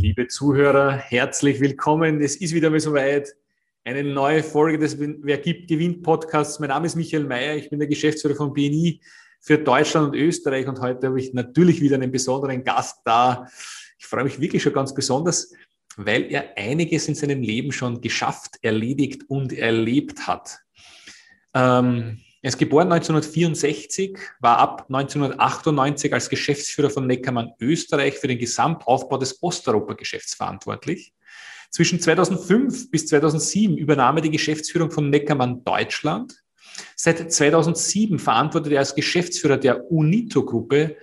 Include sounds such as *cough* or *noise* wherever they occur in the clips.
Liebe Zuhörer, herzlich willkommen. Es ist wieder mal soweit. Eine neue Folge des Wer gibt, gewinnt Podcasts. Mein Name ist Michael Mayer. Ich bin der Geschäftsführer von BNI für Deutschland und Österreich. Und heute habe ich natürlich wieder einen besonderen Gast da. Ich freue mich wirklich schon ganz besonders, weil er einiges in seinem Leben schon geschafft, erledigt und erlebt hat. Ähm, er ist geboren 1964, war ab 1998 als Geschäftsführer von Neckermann Österreich für den Gesamtaufbau des Osteuropa-Geschäfts verantwortlich. Zwischen 2005 bis 2007 übernahm er die Geschäftsführung von Neckermann Deutschland. Seit 2007 verantwortet er als Geschäftsführer der UNITO-Gruppe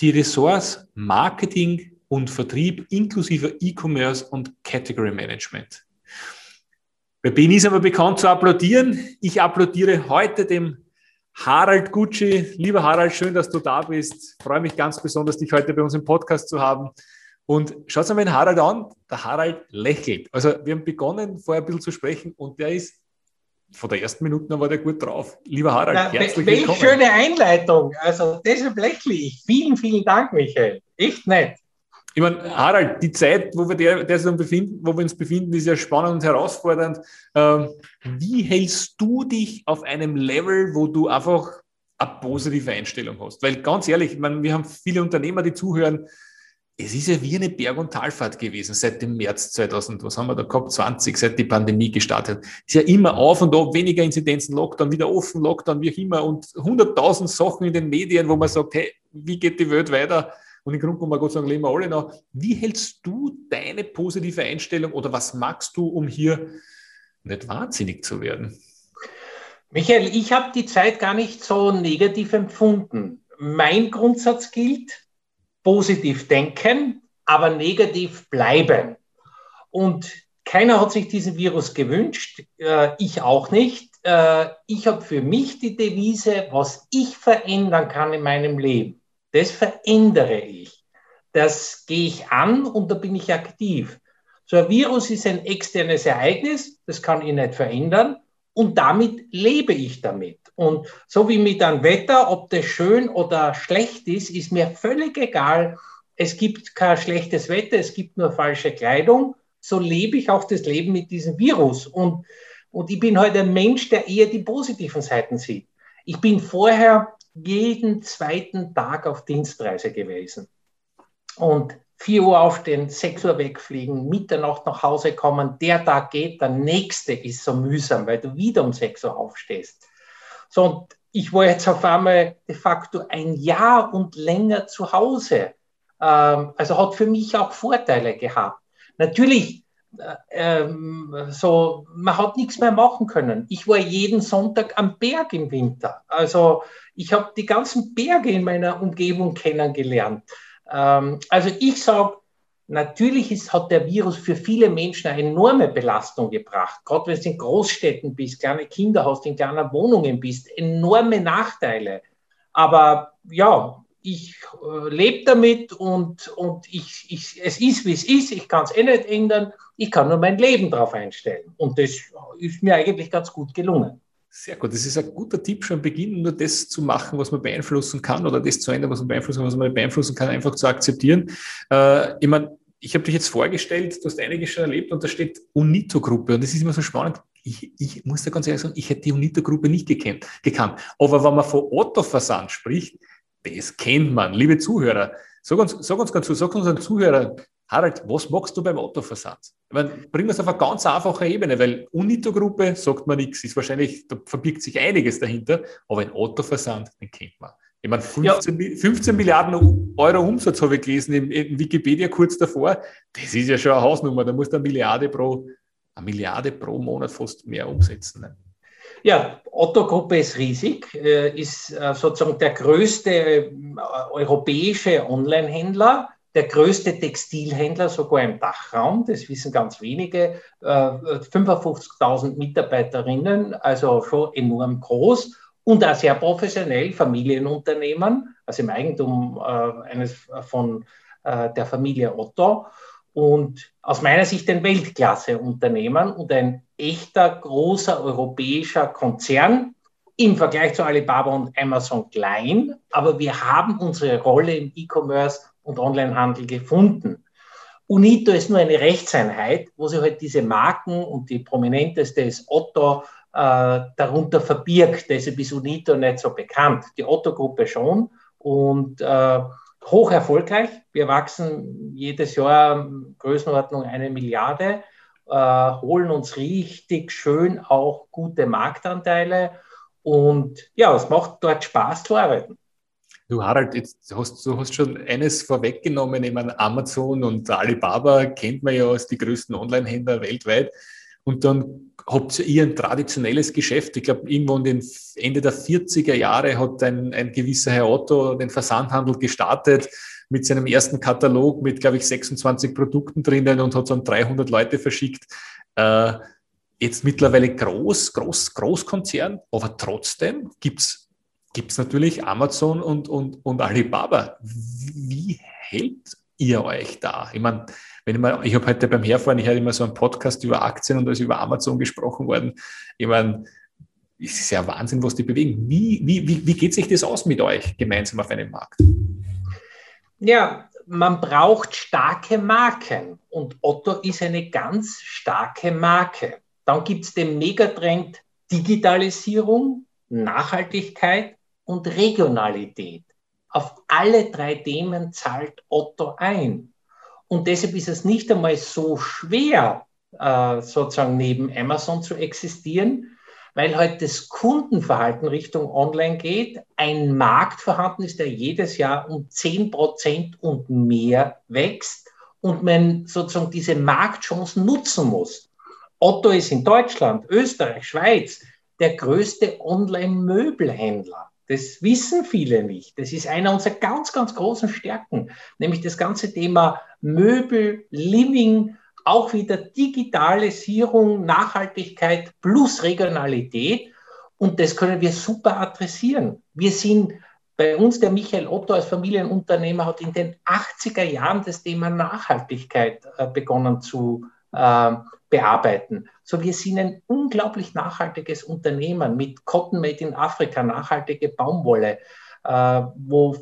die Ressorts Marketing und Vertrieb inklusive E-Commerce und Category Management. Bei Beni ist aber bekannt zu applaudieren. Ich applaudiere heute dem Harald Gucci. Lieber Harald, schön, dass du da bist. Ich freue mich ganz besonders, dich heute bei uns im Podcast zu haben. Und schaut mal den Harald an. Der Harald lächelt. Also wir haben begonnen, vorher ein bisschen zu sprechen und der ist von der ersten Minute war der gut drauf. Lieber Harald, Na, herzlich welch willkommen. Welche schöne Einleitung. Also deshalb lächle ich. Vielen, vielen Dank, Michael. Echt nett ich meine, Harald, die Zeit, wo wir, der, der befinden, wo wir uns befinden, ist ja spannend und herausfordernd. Ähm, wie hältst du dich auf einem Level, wo du einfach eine positive Einstellung hast? Weil ganz ehrlich, ich meine, wir haben viele Unternehmer, die zuhören. Es ist ja wie eine Berg- und Talfahrt gewesen seit dem März 2000, was haben wir da gehabt, 20, seit die Pandemie gestartet. Ist ja immer auf und ab, weniger Inzidenzen, Lockdown, wieder offen, Lockdown, wie auch immer und hunderttausend Sachen in den Medien, wo man sagt, hey, wie geht die Welt weiter? Und im Grunde genommen, Gott sei Dank, leben wir alle noch. Wie hältst du deine positive Einstellung oder was magst du, um hier nicht wahnsinnig zu werden? Michael, ich habe die Zeit gar nicht so negativ empfunden. Mein Grundsatz gilt, positiv denken, aber negativ bleiben. Und keiner hat sich diesen Virus gewünscht, äh, ich auch nicht. Äh, ich habe für mich die Devise, was ich verändern kann in meinem Leben das verändere ich. Das gehe ich an und da bin ich aktiv. So ein Virus ist ein externes Ereignis, das kann ich nicht verändern und damit lebe ich damit. Und so wie mit einem Wetter, ob das schön oder schlecht ist, ist mir völlig egal. Es gibt kein schlechtes Wetter, es gibt nur falsche Kleidung. So lebe ich auch das Leben mit diesem Virus. Und, und ich bin heute ein Mensch, der eher die positiven Seiten sieht. Ich bin vorher jeden zweiten Tag auf Dienstreise gewesen. Und 4 Uhr aufstehen, 6 Uhr wegfliegen, Mitternacht nach Hause kommen, der Tag geht, der nächste ist so mühsam, weil du wieder um 6 Uhr aufstehst. So, und ich war jetzt auf einmal de facto ein Jahr und länger zu Hause. Ähm, also hat für mich auch Vorteile gehabt. Natürlich ähm, so, man hat nichts mehr machen können. Ich war jeden Sonntag am Berg im Winter. Also ich habe die ganzen Berge in meiner Umgebung kennengelernt. Ähm, also ich sage, natürlich ist, hat der Virus für viele Menschen eine enorme Belastung gebracht. Gerade wenn du in Großstädten bist, kleine Kinder hast, in kleinen Wohnungen bist, enorme Nachteile. Aber ja, ich äh, lebe damit und, und ich, ich, es ist, wie es ist. Ich kann es eh nicht ändern. Ich kann nur mein Leben darauf einstellen. Und das ist mir eigentlich ganz gut gelungen. Sehr gut. Das ist ein guter Tipp schon am Beginn, nur das zu machen, was man beeinflussen kann oder das zu ändern, was man beeinflussen kann, was man beeinflussen kann, einfach zu akzeptieren. Äh, ich meine, ich habe dich jetzt vorgestellt, du hast einiges schon erlebt und da steht UNITO-Gruppe und das ist immer so spannend. Ich, ich muss da ganz ehrlich sagen, ich hätte die UNITO-Gruppe nicht gekannt, gekannt. Aber wenn man von Otto-Versand spricht, das kennt man. Liebe Zuhörer, sag uns, sag uns ganz, sag unseren Zuhörern, Harald, was magst du beim Autoversand? Ich meine, bringen wir es auf eine ganz einfache Ebene, weil Unito-Gruppe sagt man nichts, ist wahrscheinlich, da verbirgt sich einiges dahinter, aber ein Autoversand, den kennt man. Ich meine, 15, ja. 15 Milliarden Euro Umsatz habe ich gelesen in, in, Wikipedia kurz davor. Das ist ja schon eine Hausnummer. Da muss eine Milliarde pro, eine Milliarde pro Monat fast mehr umsetzen. Ne? Ja, Otto-Gruppe ist riesig, äh, ist äh, sozusagen der größte äh, europäische Online-Händler, der größte Textilhändler sogar im Dachraum, das wissen ganz wenige, 55.000 Mitarbeiterinnen, also schon enorm groß und auch sehr professionell, Familienunternehmen, also im Eigentum eines von der Familie Otto und aus meiner Sicht ein Weltklasse-Unternehmen und ein echter großer europäischer Konzern im Vergleich zu Alibaba und Amazon klein, aber wir haben unsere Rolle im E-Commerce und Onlinehandel gefunden. Unito ist nur eine Rechtseinheit, wo sich halt diese Marken und die prominenteste ist Otto äh, darunter verbirgt. Deshalb ist Unito nicht so bekannt. Die Otto-Gruppe schon und äh, hoch erfolgreich. Wir wachsen jedes Jahr Größenordnung eine Milliarde, holen uns richtig schön auch gute Marktanteile und ja, es macht dort Spaß zu arbeiten. Du Harald, jetzt hast, du hast schon eines vorweggenommen, meine, Amazon und Alibaba kennt man ja als die größten Online-Händler weltweit. Und dann habt ihr ein traditionelles Geschäft. Ich glaube, irgendwo in den Ende der 40er Jahre hat ein, ein gewisser Herr Otto den Versandhandel gestartet mit seinem ersten Katalog mit, glaube ich, 26 Produkten drinnen und hat so an 300 Leute verschickt. Äh, jetzt mittlerweile groß, groß, Großkonzern, aber trotzdem gibt es natürlich Amazon und, und, und Alibaba. Wie hält ihr euch da? Ich meine, wenn ich ich habe heute beim Herfahren, ich hatte immer so einen Podcast über Aktien und da ist über Amazon gesprochen worden. Ich meine, es ist ja Wahnsinn, was die bewegen. Wie, wie, wie geht sich das aus mit euch gemeinsam auf einem Markt? Ja, man braucht starke Marken und Otto ist eine ganz starke Marke. Dann gibt es den Megatrend Digitalisierung, Nachhaltigkeit und Regionalität. Auf alle drei Themen zahlt Otto ein. Und deshalb ist es nicht einmal so schwer, äh, sozusagen neben Amazon zu existieren, weil halt das Kundenverhalten Richtung Online geht, ein Markt vorhanden ist, der jedes Jahr um 10 Prozent und mehr wächst und man sozusagen diese Marktchancen nutzen muss. Otto ist in Deutschland, Österreich, Schweiz der größte Online-Möbelhändler. Das wissen viele nicht. Das ist einer unserer ganz, ganz großen Stärken, nämlich das ganze Thema Möbel, Living, auch wieder Digitalisierung, Nachhaltigkeit plus Regionalität. Und das können wir super adressieren. Wir sind bei uns, der Michael Otto als Familienunternehmer hat in den 80er Jahren das Thema Nachhaltigkeit äh, begonnen zu äh, bearbeiten. So, wir sind ein unglaublich nachhaltiges Unternehmen mit Cotton Made in Afrika, nachhaltige Baumwolle, äh, wo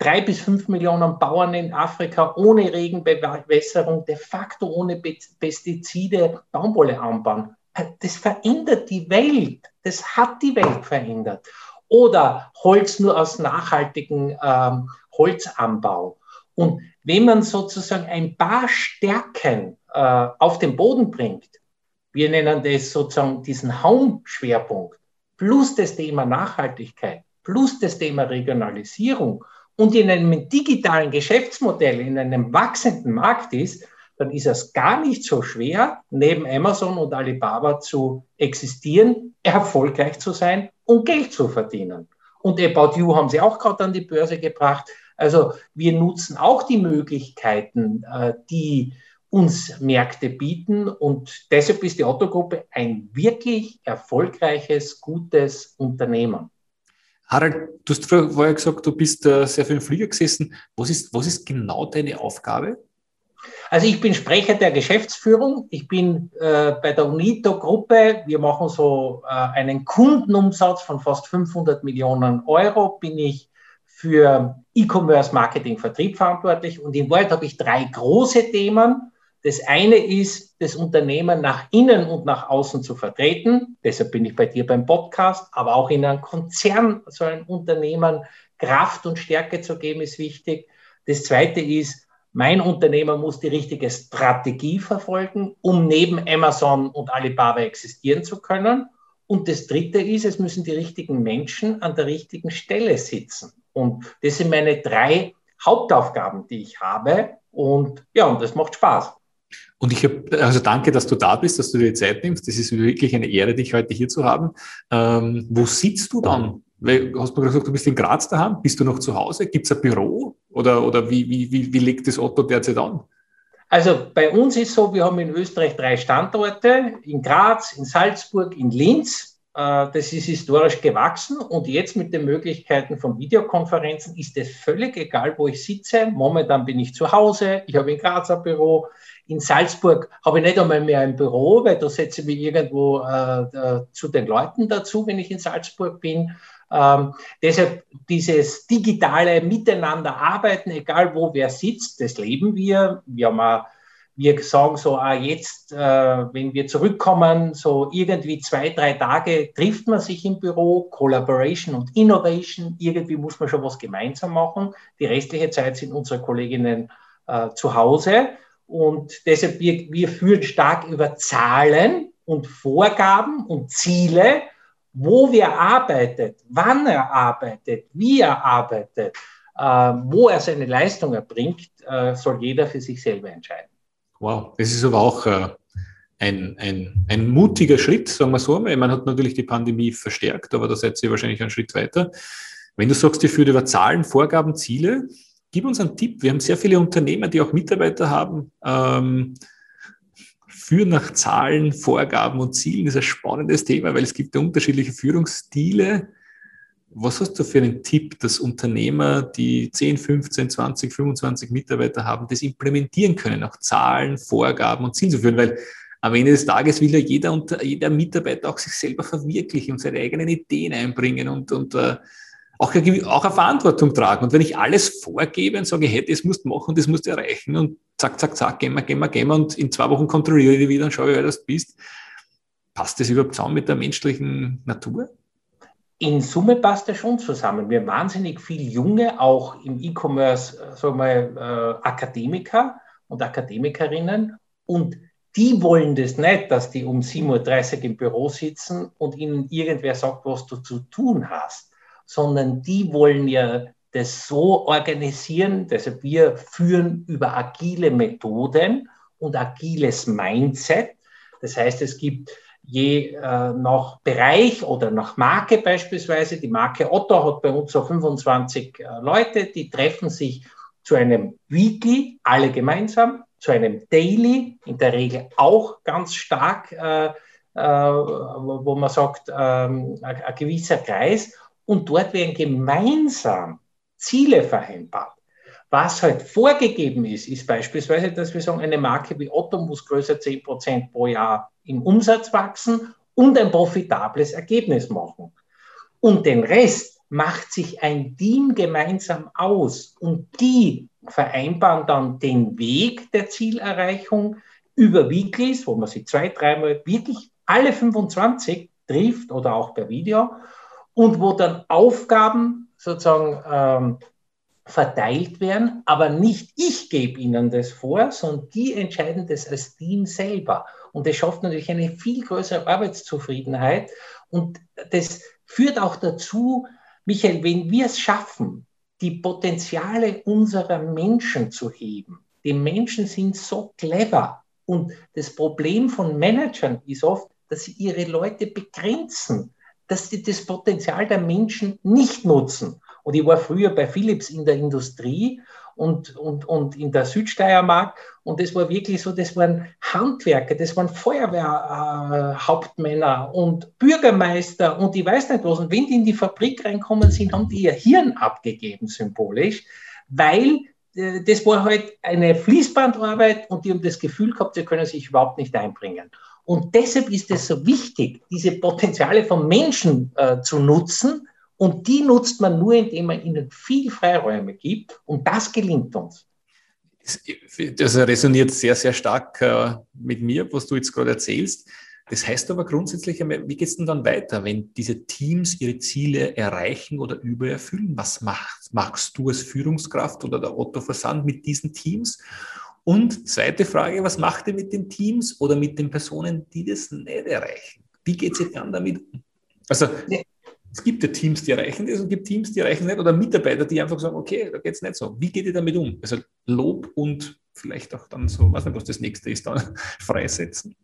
drei bis fünf Millionen Bauern in Afrika ohne Regenbewässerung, de facto ohne Pestizide Baumwolle anbauen. Das verändert die Welt. Das hat die Welt verändert. Oder Holz nur aus nachhaltigem ähm, Holzanbau. Und wenn man sozusagen ein paar Stärken äh, auf den Boden bringt, wir nennen das sozusagen diesen Home-Schwerpunkt, plus das Thema Nachhaltigkeit, plus das Thema Regionalisierung und in einem digitalen Geschäftsmodell, in einem wachsenden Markt ist, dann ist es gar nicht so schwer, neben Amazon und Alibaba zu existieren, erfolgreich zu sein und Geld zu verdienen. Und About You haben sie auch gerade an die Börse gebracht. Also wir nutzen auch die Möglichkeiten, äh, die uns Märkte bieten. Und deshalb ist die Autogruppe ein wirklich erfolgreiches, gutes Unternehmen. Harald, du hast vorher gesagt, du bist äh, sehr viel im Flieger gesessen. Was ist, was ist genau deine Aufgabe? Also ich bin Sprecher der Geschäftsführung. Ich bin äh, bei der Unito-Gruppe. Wir machen so äh, einen Kundenumsatz von fast 500 Millionen Euro. Bin ich für E-Commerce, Marketing, Vertrieb verantwortlich. Und in Wahrheit habe ich drei große Themen. Das eine ist, das Unternehmen nach innen und nach außen zu vertreten. Deshalb bin ich bei dir beim Podcast, aber auch in einem Konzern, so ein Unternehmen Kraft und Stärke zu geben, ist wichtig. Das zweite ist, mein Unternehmer muss die richtige Strategie verfolgen, um neben Amazon und Alibaba existieren zu können. Und das dritte ist, es müssen die richtigen Menschen an der richtigen Stelle sitzen. Und das sind meine drei Hauptaufgaben, die ich habe. Und ja, und das macht Spaß. Und ich habe, also danke, dass du da bist, dass du dir die Zeit nimmst. Das ist wirklich eine Ehre, dich heute hier zu haben. Ähm, wo sitzt du dann? Weil, hast du gesagt, du bist in Graz daheim? Bist du noch zu Hause? Gibt es ein Büro? Oder, oder wie, wie, wie, wie legt das Otto derzeit an? Also bei uns ist so, wir haben in Österreich drei Standorte, in Graz, in Salzburg, in Linz. Äh, das ist historisch gewachsen und jetzt mit den Möglichkeiten von Videokonferenzen ist es völlig egal, wo ich sitze. Momentan bin ich zu Hause, ich habe in Graz ein Büro, in Salzburg habe ich nicht einmal mehr ein Büro, weil da setze ich mich irgendwo äh, zu den Leuten dazu, wenn ich in Salzburg bin. Ähm, deshalb dieses digitale Miteinander arbeiten, egal wo wer sitzt, das leben wir. Wir haben wir sagen so, ah, jetzt, äh, wenn wir zurückkommen, so irgendwie zwei, drei Tage trifft man sich im Büro, Collaboration und Innovation, irgendwie muss man schon was gemeinsam machen. Die restliche Zeit sind unsere Kolleginnen äh, zu Hause und deshalb wir, wir führen stark über Zahlen und Vorgaben und Ziele, wo wer arbeitet, wann er arbeitet, wie er arbeitet, äh, wo er seine Leistung erbringt, äh, soll jeder für sich selber entscheiden. Wow, das ist aber auch äh, ein, ein, ein mutiger Schritt, sagen wir so. Man hat natürlich die Pandemie verstärkt, aber da seid ihr wahrscheinlich einen Schritt weiter. Wenn du sagst, ihr führt über Zahlen, Vorgaben, Ziele, gib uns einen Tipp. Wir haben sehr viele Unternehmer, die auch Mitarbeiter haben. Ähm, führen nach Zahlen, Vorgaben und Zielen ist ein spannendes Thema, weil es gibt unterschiedliche Führungsstile. Was hast du für einen Tipp, dass Unternehmer, die 10, 15, 20, 25 Mitarbeiter haben, das implementieren können, auch Zahlen, Vorgaben und Ziele zu führen? Weil am Ende des Tages will ja jeder, jeder Mitarbeiter auch sich selber verwirklichen und seine eigenen Ideen einbringen und, und uh, auch, eine, auch eine Verantwortung tragen. Und wenn ich alles vorgebe und sage, hey, das musst du machen, das musst du erreichen und zack, zack, zack, gehen wir, gehen wir, gehen wir und in zwei Wochen kontrolliere ich dich wieder und schaue, wer das bist, passt das überhaupt zusammen mit der menschlichen Natur? in Summe passt das schon zusammen. Wir haben wahnsinnig viele Junge, auch im E-Commerce, äh, sagen wir, äh, Akademiker und Akademikerinnen. Und die wollen das nicht, dass die um 7.30 Uhr im Büro sitzen und ihnen irgendwer sagt, was du zu tun hast, sondern die wollen ja das so organisieren. Deshalb wir führen über agile Methoden und agiles Mindset. Das heißt, es gibt je äh, nach Bereich oder nach Marke beispielsweise. Die Marke Otto hat bei uns so 25 äh, Leute, die treffen sich zu einem Weekly, alle gemeinsam, zu einem Daily, in der Regel auch ganz stark, äh, äh wo man sagt, ähm, ein, ein gewisser Kreis. Und dort werden gemeinsam Ziele vereinbart. Was halt vorgegeben ist, ist beispielsweise, dass wir sagen, eine Marke wie Otto muss größer 10% pro Jahr im Umsatz wachsen und ein profitables Ergebnis machen. Und den Rest macht sich ein Team gemeinsam aus und die vereinbaren dann den Weg der Zielerreichung über Weeklies, wo man sich zwei, dreimal wirklich alle 25 trifft oder auch per Video und wo dann Aufgaben sozusagen ähm, verteilt werden, aber nicht ich gebe ihnen das vor, sondern die entscheiden das als Team selber. Und das schafft natürlich eine viel größere Arbeitszufriedenheit. Und das führt auch dazu, Michael, wenn wir es schaffen, die Potenziale unserer Menschen zu heben, die Menschen sind so clever. Und das Problem von Managern ist oft, dass sie ihre Leute begrenzen, dass sie das Potenzial der Menschen nicht nutzen. Und ich war früher bei Philips in der Industrie und, und, und in der Südsteiermark. Und das war wirklich so, das waren Handwerker, das waren Feuerwehrhauptmänner äh, und Bürgermeister und ich weiß nicht was. Und wenn die in die Fabrik reinkommen sind, haben die ihr Hirn abgegeben, symbolisch, weil äh, das war halt eine Fließbandarbeit und die haben das Gefühl gehabt, sie können sich überhaupt nicht einbringen. Und deshalb ist es so wichtig, diese Potenziale von Menschen äh, zu nutzen, und die nutzt man nur, indem man ihnen viel Freiräume gibt. Und das gelingt uns. Das resoniert sehr, sehr stark äh, mit mir, was du jetzt gerade erzählst. Das heißt aber grundsätzlich, wie geht es denn dann weiter, wenn diese Teams ihre Ziele erreichen oder übererfüllen? Was machst, machst du als Führungskraft oder der Otto Versand mit diesen Teams? Und zweite Frage, was macht ihr mit den Teams oder mit den Personen, die das nicht erreichen? Wie geht es dann damit um? Also es gibt ja Teams, die erreichen das und es gibt Teams, die erreichen nicht oder Mitarbeiter, die einfach sagen, okay, da geht es nicht so. Wie geht ihr damit um? Also Lob und vielleicht auch dann so, weiß nicht, was das nächste ist, dann *laughs* freisetzen.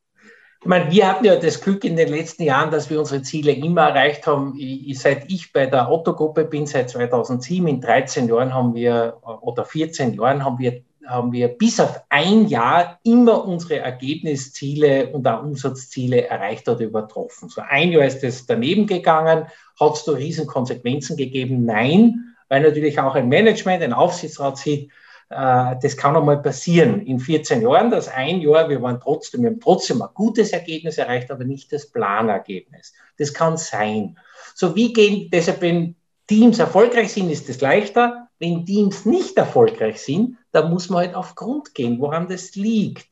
Ich meine, wir hatten ja das Glück in den letzten Jahren, dass wir unsere Ziele immer erreicht haben. Ich, seit ich bei der Otto-Gruppe bin, seit 2007, in 13 Jahren haben wir, oder 14 Jahren haben wir haben wir bis auf ein Jahr immer unsere Ergebnisziele und auch Umsatzziele erreicht oder übertroffen. So ein Jahr ist es daneben gegangen. Hat es da riesen Konsequenzen gegeben? Nein, weil natürlich auch ein Management, ein Aufsichtsrat sieht, äh, das kann einmal passieren in 14 Jahren, dass ein Jahr, wir waren trotzdem, wir haben trotzdem ein gutes Ergebnis erreicht, aber nicht das Planergebnis. Das kann sein. So wie gehen, deshalb, wenn Teams erfolgreich sind, ist es leichter. Wenn Teams nicht erfolgreich sind, da muss man halt auf Grund gehen, woran das liegt.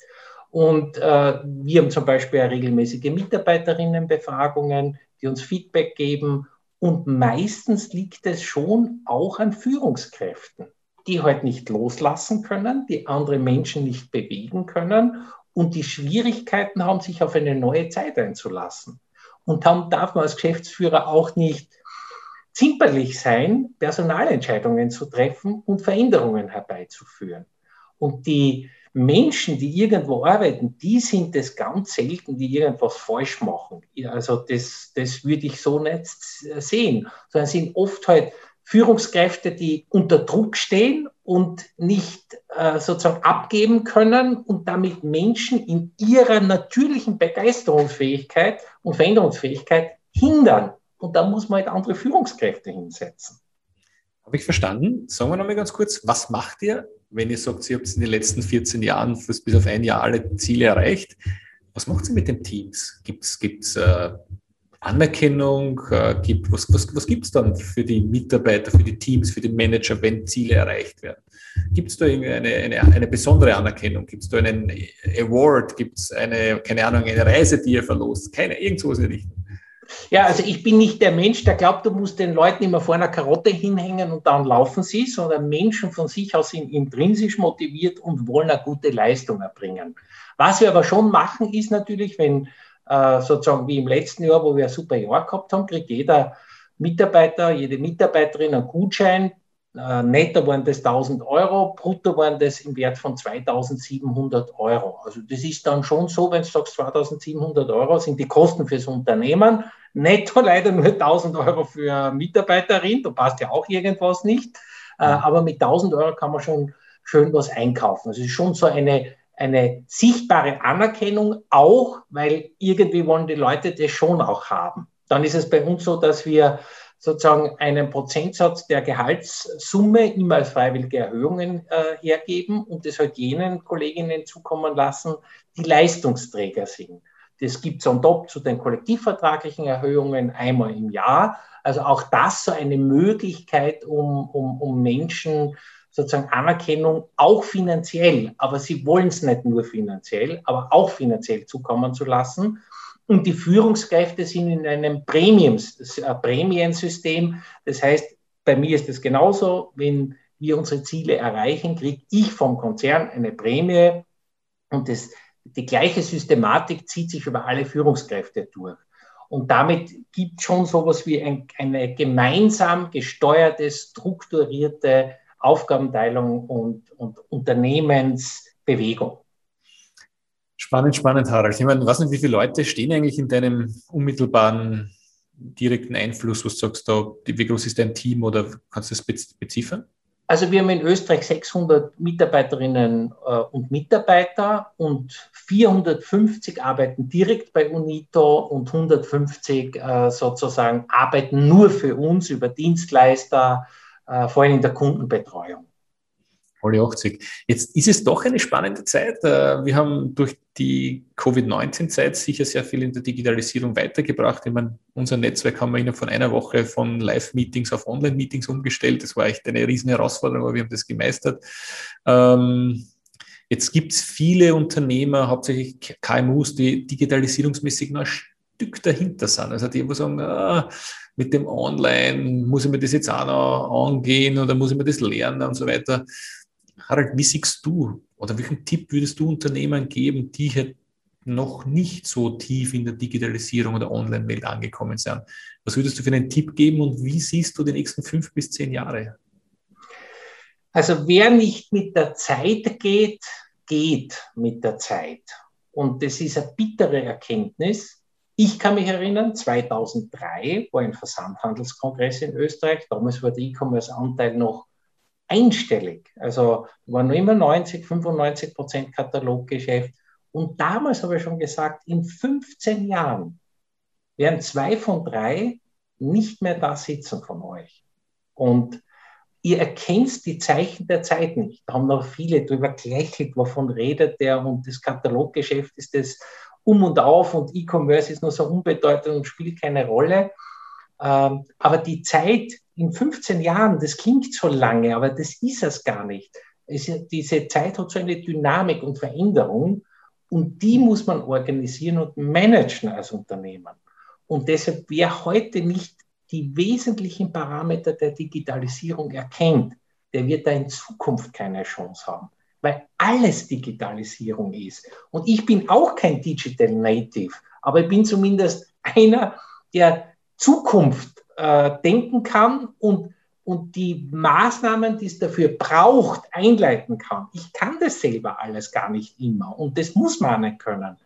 Und äh, wir haben zum Beispiel regelmäßige Mitarbeiterinnenbefragungen, die uns Feedback geben. Und meistens liegt es schon auch an Führungskräften, die halt nicht loslassen können, die andere Menschen nicht bewegen können und die Schwierigkeiten haben, sich auf eine neue Zeit einzulassen. Und dann darf man als Geschäftsführer auch nicht zimperlich sein, Personalentscheidungen zu treffen und Veränderungen herbeizuführen. Und die Menschen, die irgendwo arbeiten, die sind es ganz selten, die irgendwas falsch machen. Also das, das würde ich so nicht sehen, sondern sind oft halt Führungskräfte, die unter Druck stehen und nicht äh, sozusagen abgeben können und damit Menschen in ihrer natürlichen Begeisterungsfähigkeit und Veränderungsfähigkeit hindern. Und da muss man halt andere Führungskräfte hinsetzen. Habe ich verstanden. Sagen wir nochmal ganz kurz, was macht ihr, wenn ihr sagt, ihr habt in den letzten 14 Jahren bis auf ein Jahr alle Ziele erreicht? Was macht ihr mit den Teams? Gibt es äh, Anerkennung? Äh, gibt, was was, was gibt es dann für die Mitarbeiter, für die Teams, für die Manager, wenn Ziele erreicht werden? Gibt es da irgendwie eine, eine, besondere Anerkennung? Gibt es da einen Award? Gibt es eine, keine Ahnung, eine Reise, die ihr verlost? Keine, irgend sowas in der Richtung. Ja, also ich bin nicht der Mensch, der glaubt, du musst den Leuten immer vor einer Karotte hinhängen und dann laufen sie, sondern Menschen von sich aus sind intrinsisch motiviert und wollen eine gute Leistung erbringen. Was wir aber schon machen, ist natürlich, wenn äh, sozusagen wie im letzten Jahr, wo wir ein super Jahr gehabt haben, kriegt jeder Mitarbeiter, jede Mitarbeiterin einen Gutschein, äh, netto waren das 1000 Euro, brutto waren das im Wert von 2700 Euro. Also das ist dann schon so, wenn du sagst 2700 Euro sind die Kosten fürs Unternehmen, netto leider nur 1000 Euro für Mitarbeiterin, da passt ja auch irgendwas nicht, äh, aber mit 1000 Euro kann man schon schön was einkaufen. Also es ist schon so eine, eine sichtbare Anerkennung, auch weil irgendwie wollen die Leute das schon auch haben. Dann ist es bei uns so, dass wir sozusagen einen Prozentsatz der Gehaltssumme immer als freiwillige Erhöhungen äh, hergeben und das halt jenen Kolleginnen zukommen lassen, die Leistungsträger sind. Das gibt es on top zu den kollektivvertraglichen Erhöhungen einmal im Jahr. Also auch das so eine Möglichkeit, um, um, um Menschen sozusagen Anerkennung auch finanziell, aber sie wollen es nicht nur finanziell, aber auch finanziell zukommen zu lassen. Und die Führungskräfte sind in einem Premiums, äh, Prämiensystem. Das heißt, bei mir ist es genauso, wenn wir unsere Ziele erreichen, kriege ich vom Konzern eine Prämie und das, die gleiche Systematik zieht sich über alle Führungskräfte durch. Und damit gibt schon sowas wie ein, eine gemeinsam gesteuerte, strukturierte Aufgabenteilung und, und Unternehmensbewegung. Spannend, spannend, Harald. Ich meine, weiß nicht, wie viele Leute stehen eigentlich in deinem unmittelbaren direkten Einfluss, was sagst du, wie groß ist dein Team oder kannst du das beziffern? Also wir haben in Österreich 600 Mitarbeiterinnen äh, und Mitarbeiter und 450 arbeiten direkt bei UNITO und 150 äh, sozusagen arbeiten nur für uns über Dienstleister, äh, vor allem in der Kundenbetreuung volle 80. Jetzt ist es doch eine spannende Zeit. Äh, wir haben durch die Covid-19-Zeit sicher sehr viel in der Digitalisierung weitergebracht. Ich meine, unser Netzwerk haben wir innerhalb von einer Woche von Live-Meetings auf Online-Meetings umgestellt. Das war echt eine riesen Herausforderung, aber wir haben das gemeistert. Ähm, jetzt gibt es viele Unternehmer, hauptsächlich KMUs, die digitalisierungsmäßig noch ein Stück dahinter sind. Also die, die sagen, ah, mit dem Online muss ich mir das jetzt auch noch angehen oder muss ich mir das lernen und so weiter. Harald, wie siehst du oder welchen Tipp würdest du Unternehmern geben, die halt noch nicht so tief in der Digitalisierung oder Online-Welt angekommen sind? Was würdest du für einen Tipp geben und wie siehst du die nächsten fünf bis zehn Jahre? Also wer nicht mit der Zeit geht, geht mit der Zeit. Und das ist eine bittere Erkenntnis. Ich kann mich erinnern, 2003 war ein Versandhandelskongress in Österreich. Damals war der E-Commerce-Anteil noch einstellig. Also waren nur immer 90, 95 Prozent Kataloggeschäft. Und damals habe ich schon gesagt, in 15 Jahren werden zwei von drei nicht mehr da sitzen von euch. Und ihr erkennt die Zeichen der Zeit nicht. Da haben noch viele drüber gelächelt, wovon redet der und das Kataloggeschäft ist das um und auf und E-Commerce ist nur so unbedeutend und spielt keine Rolle. Ähm, aber die Zeit in 15 Jahren, das klingt so lange, aber das ist es gar nicht. Es, diese Zeit hat so eine Dynamik und Veränderung. Und die muss man organisieren und managen als Unternehmen. Und deshalb, wer heute nicht die wesentlichen Parameter der Digitalisierung erkennt, der wird da in Zukunft keine Chance haben, weil alles Digitalisierung ist. Und ich bin auch kein Digital Native, aber ich bin zumindest einer, der Zukunft äh, denken kann und, und die Maßnahmen, die es dafür braucht, einleiten kann. Ich kann das selber alles gar nicht immer und das muss man nicht können.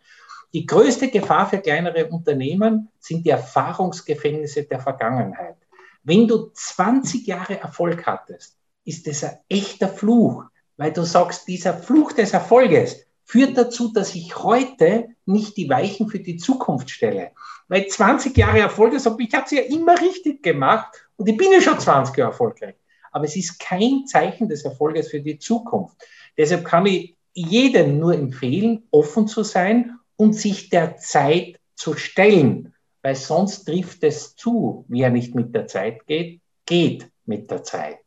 Die größte Gefahr für kleinere Unternehmen sind die Erfahrungsgefängnisse der Vergangenheit. Wenn du 20 Jahre Erfolg hattest, ist das ein echter Fluch, weil du sagst, dieser Fluch des Erfolges führt dazu, dass ich heute nicht die Weichen für die Zukunft stelle. Weil 20 Jahre Erfolg ist, ich habe es ja immer richtig gemacht und ich bin ja schon 20 Jahre erfolgreich. Aber es ist kein Zeichen des Erfolges für die Zukunft. Deshalb kann ich jedem nur empfehlen, offen zu sein und sich der Zeit zu stellen, weil sonst trifft es zu. Wer nicht mit der Zeit geht, geht mit der Zeit.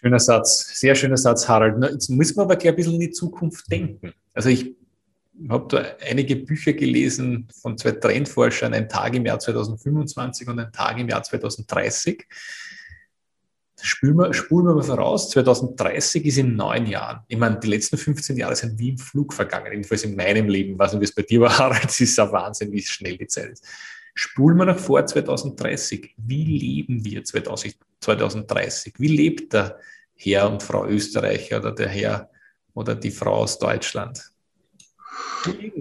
Schöner Satz, sehr schöner Satz, Harald. Jetzt müssen wir aber gleich ein bisschen in die Zukunft denken. Also ich habe da einige Bücher gelesen von zwei Trendforschern, ein Tag im Jahr 2025 und ein Tag im Jahr 2030 spulen wir, spulen wir mal voraus, 2030 ist in neun Jahren. Ich meine, die letzten 15 Jahre sind wie im Flug vergangen, jedenfalls in meinem Leben. Weiß nicht, wie es bei dir war, Harald, es ist ein Wahnsinn, wie schnell die Zeit ist. Spulen wir nach vor 2030. Wie leben wir 2030? Wie lebt der Herr und Frau Österreicher oder der Herr oder die Frau aus Deutschland?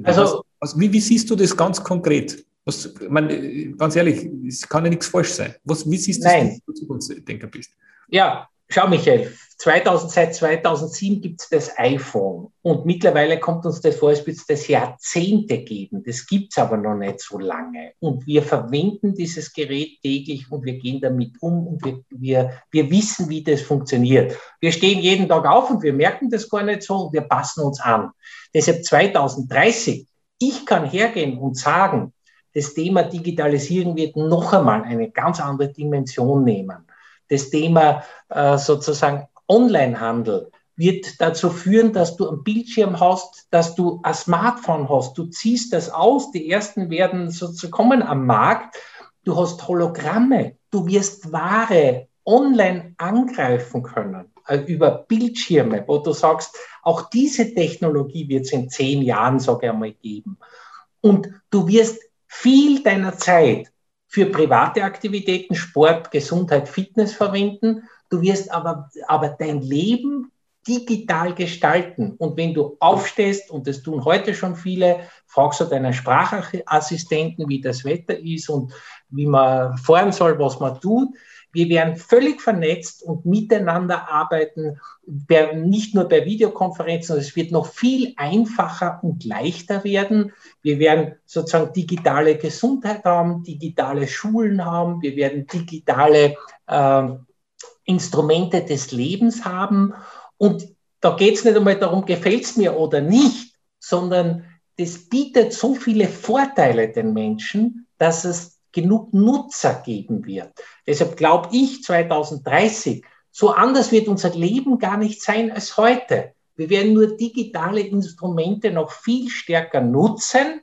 Also, also wie, wie, siehst du das ganz konkret? Was, ich meine, ganz ehrlich, es kann ja nichts falsch sein. Was, wie siehst du das, wenn du Zukunftsdenker bist? Ja, schau Michael, 2000, seit 2007 gibt es das iPhone und mittlerweile kommt uns das vor, es das Jahrzehnte geben. Das gibt es aber noch nicht so lange. Und wir verwenden dieses Gerät täglich und wir gehen damit um und wir, wir, wir wissen, wie das funktioniert. Wir stehen jeden Tag auf und wir merken das gar nicht so und wir passen uns an. Deshalb 2030, ich kann hergehen und sagen, das Thema Digitalisierung wird noch einmal eine ganz andere Dimension nehmen das Thema äh, sozusagen Onlinehandel wird dazu führen, dass du einen Bildschirm hast, dass du ein Smartphone hast. Du ziehst das aus, die ersten werden sozusagen kommen am Markt. Du hast Hologramme, du wirst Ware online angreifen können äh, über Bildschirme, wo du sagst, auch diese Technologie wird es in zehn Jahren, sage ich einmal, geben. Und du wirst viel deiner Zeit für private Aktivitäten, Sport, Gesundheit, Fitness verwenden. Du wirst aber, aber dein Leben digital gestalten. Und wenn du aufstehst, und das tun heute schon viele, fragst du deinen Sprachassistenten, wie das Wetter ist und wie man fahren soll, was man tut. Wir werden völlig vernetzt und miteinander arbeiten, nicht nur bei Videokonferenzen, es wird noch viel einfacher und leichter werden. Wir werden sozusagen digitale Gesundheit haben, digitale Schulen haben, wir werden digitale äh, Instrumente des Lebens haben. Und da geht es nicht einmal darum, gefällt es mir oder nicht, sondern das bietet so viele Vorteile den Menschen, dass es genug Nutzer geben wird. Deshalb glaube ich, 2030, so anders wird unser Leben gar nicht sein als heute. Wir werden nur digitale Instrumente noch viel stärker nutzen,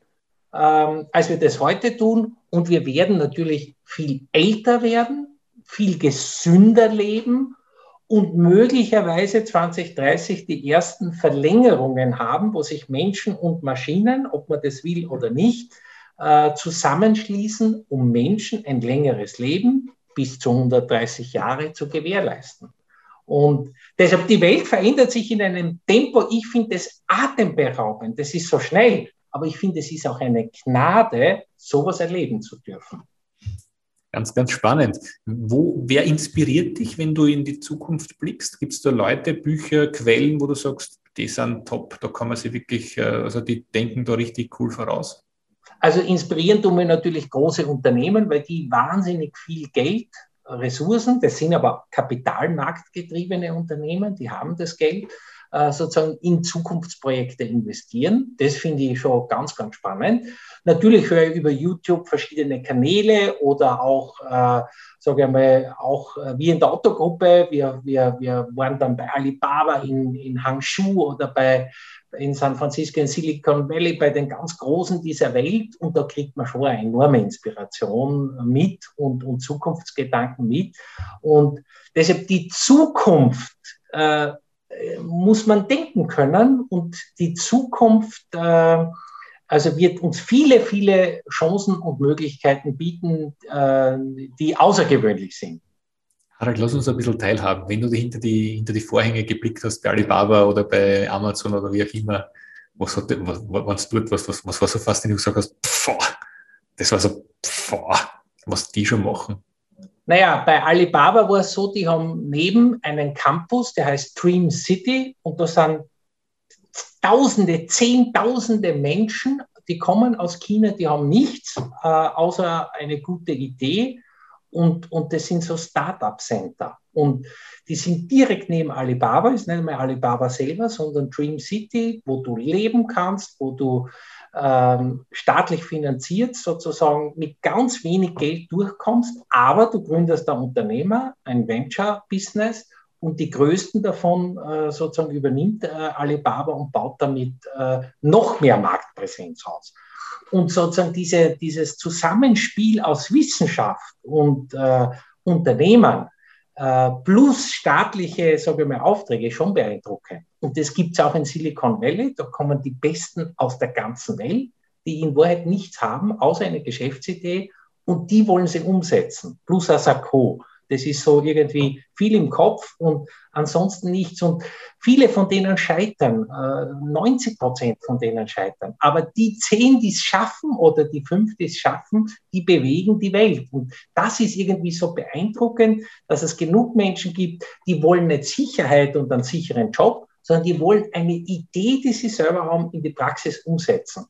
ähm, als wir das heute tun. Und wir werden natürlich viel älter werden, viel gesünder leben und möglicherweise 2030 die ersten Verlängerungen haben, wo sich Menschen und Maschinen, ob man das will oder nicht, äh, zusammenschließen, um Menschen ein längeres Leben bis zu 130 Jahre zu gewährleisten. Und deshalb, die Welt verändert sich in einem Tempo, ich finde das atemberaubend, das ist so schnell, aber ich finde, es ist auch eine Gnade, sowas erleben zu dürfen. Ganz, ganz spannend. Wo, wer inspiriert dich, wenn du in die Zukunft blickst? Gibt es da Leute, Bücher, Quellen, wo du sagst, die sind top, da kann man sie wirklich, äh, also die denken da richtig cool voraus? Also inspirieren tun wir natürlich große Unternehmen, weil die wahnsinnig viel Geld, Ressourcen, das sind aber kapitalmarktgetriebene Unternehmen, die haben das Geld, äh, sozusagen in Zukunftsprojekte investieren. Das finde ich schon ganz, ganz spannend. Natürlich höre ich über YouTube verschiedene Kanäle oder auch, äh, sage ich mal, auch äh, wie in der Autogruppe. Wir, wir, wir waren dann bei Alibaba in, in Hangzhou oder bei, in San Francisco, in Silicon Valley, bei den ganz Großen dieser Welt. Und da kriegt man schon eine enorme Inspiration mit und, und Zukunftsgedanken mit. Und deshalb die Zukunft äh, muss man denken können und die Zukunft äh, also wird uns viele, viele Chancen und Möglichkeiten bieten, äh, die außergewöhnlich sind. Harald, lass uns ein bisschen teilhaben. Wenn du hinter die, hinter die Vorhänge geblickt hast bei Alibaba oder bei Amazon oder wie auch immer, was, hat, was, was, was, was, was war so faszinierend, du gesagt hast, pfff, das war so, pfff, was die schon machen. Naja, bei Alibaba war es so, die haben neben einen Campus, der heißt Dream City, und da sind Tausende, Zehntausende Menschen, die kommen aus China, die haben nichts äh, außer eine gute Idee. Und, und das sind so Start-up-Center. Und die sind direkt neben Alibaba, ist nicht mehr Alibaba selber, sondern Dream City, wo du leben kannst, wo du ähm, staatlich finanziert sozusagen mit ganz wenig Geld durchkommst, aber du gründest ein Unternehmer, ein Venture-Business und die größten davon äh, sozusagen übernimmt äh, Alibaba und baut damit äh, noch mehr Marktpräsenz aus. Und sozusagen diese, dieses Zusammenspiel aus Wissenschaft und äh, Unternehmen äh, plus staatliche, sage ich mal, Aufträge schon beeindruckend. Und das gibt es auch in Silicon Valley. Da kommen die Besten aus der ganzen Welt, die in Wahrheit nichts haben, außer eine Geschäftsidee. Und die wollen sie umsetzen. Plus Asako. Das ist so irgendwie viel im Kopf und ansonsten nichts. Und viele von denen scheitern, 90 äh, Prozent von denen scheitern. Aber die zehn, die es schaffen oder die fünf, die es schaffen, die bewegen die Welt. Und das ist irgendwie so beeindruckend, dass es genug Menschen gibt, die wollen nicht Sicherheit und einen sicheren Job, sondern die wollen eine Idee, die sie selber haben, in die Praxis umsetzen.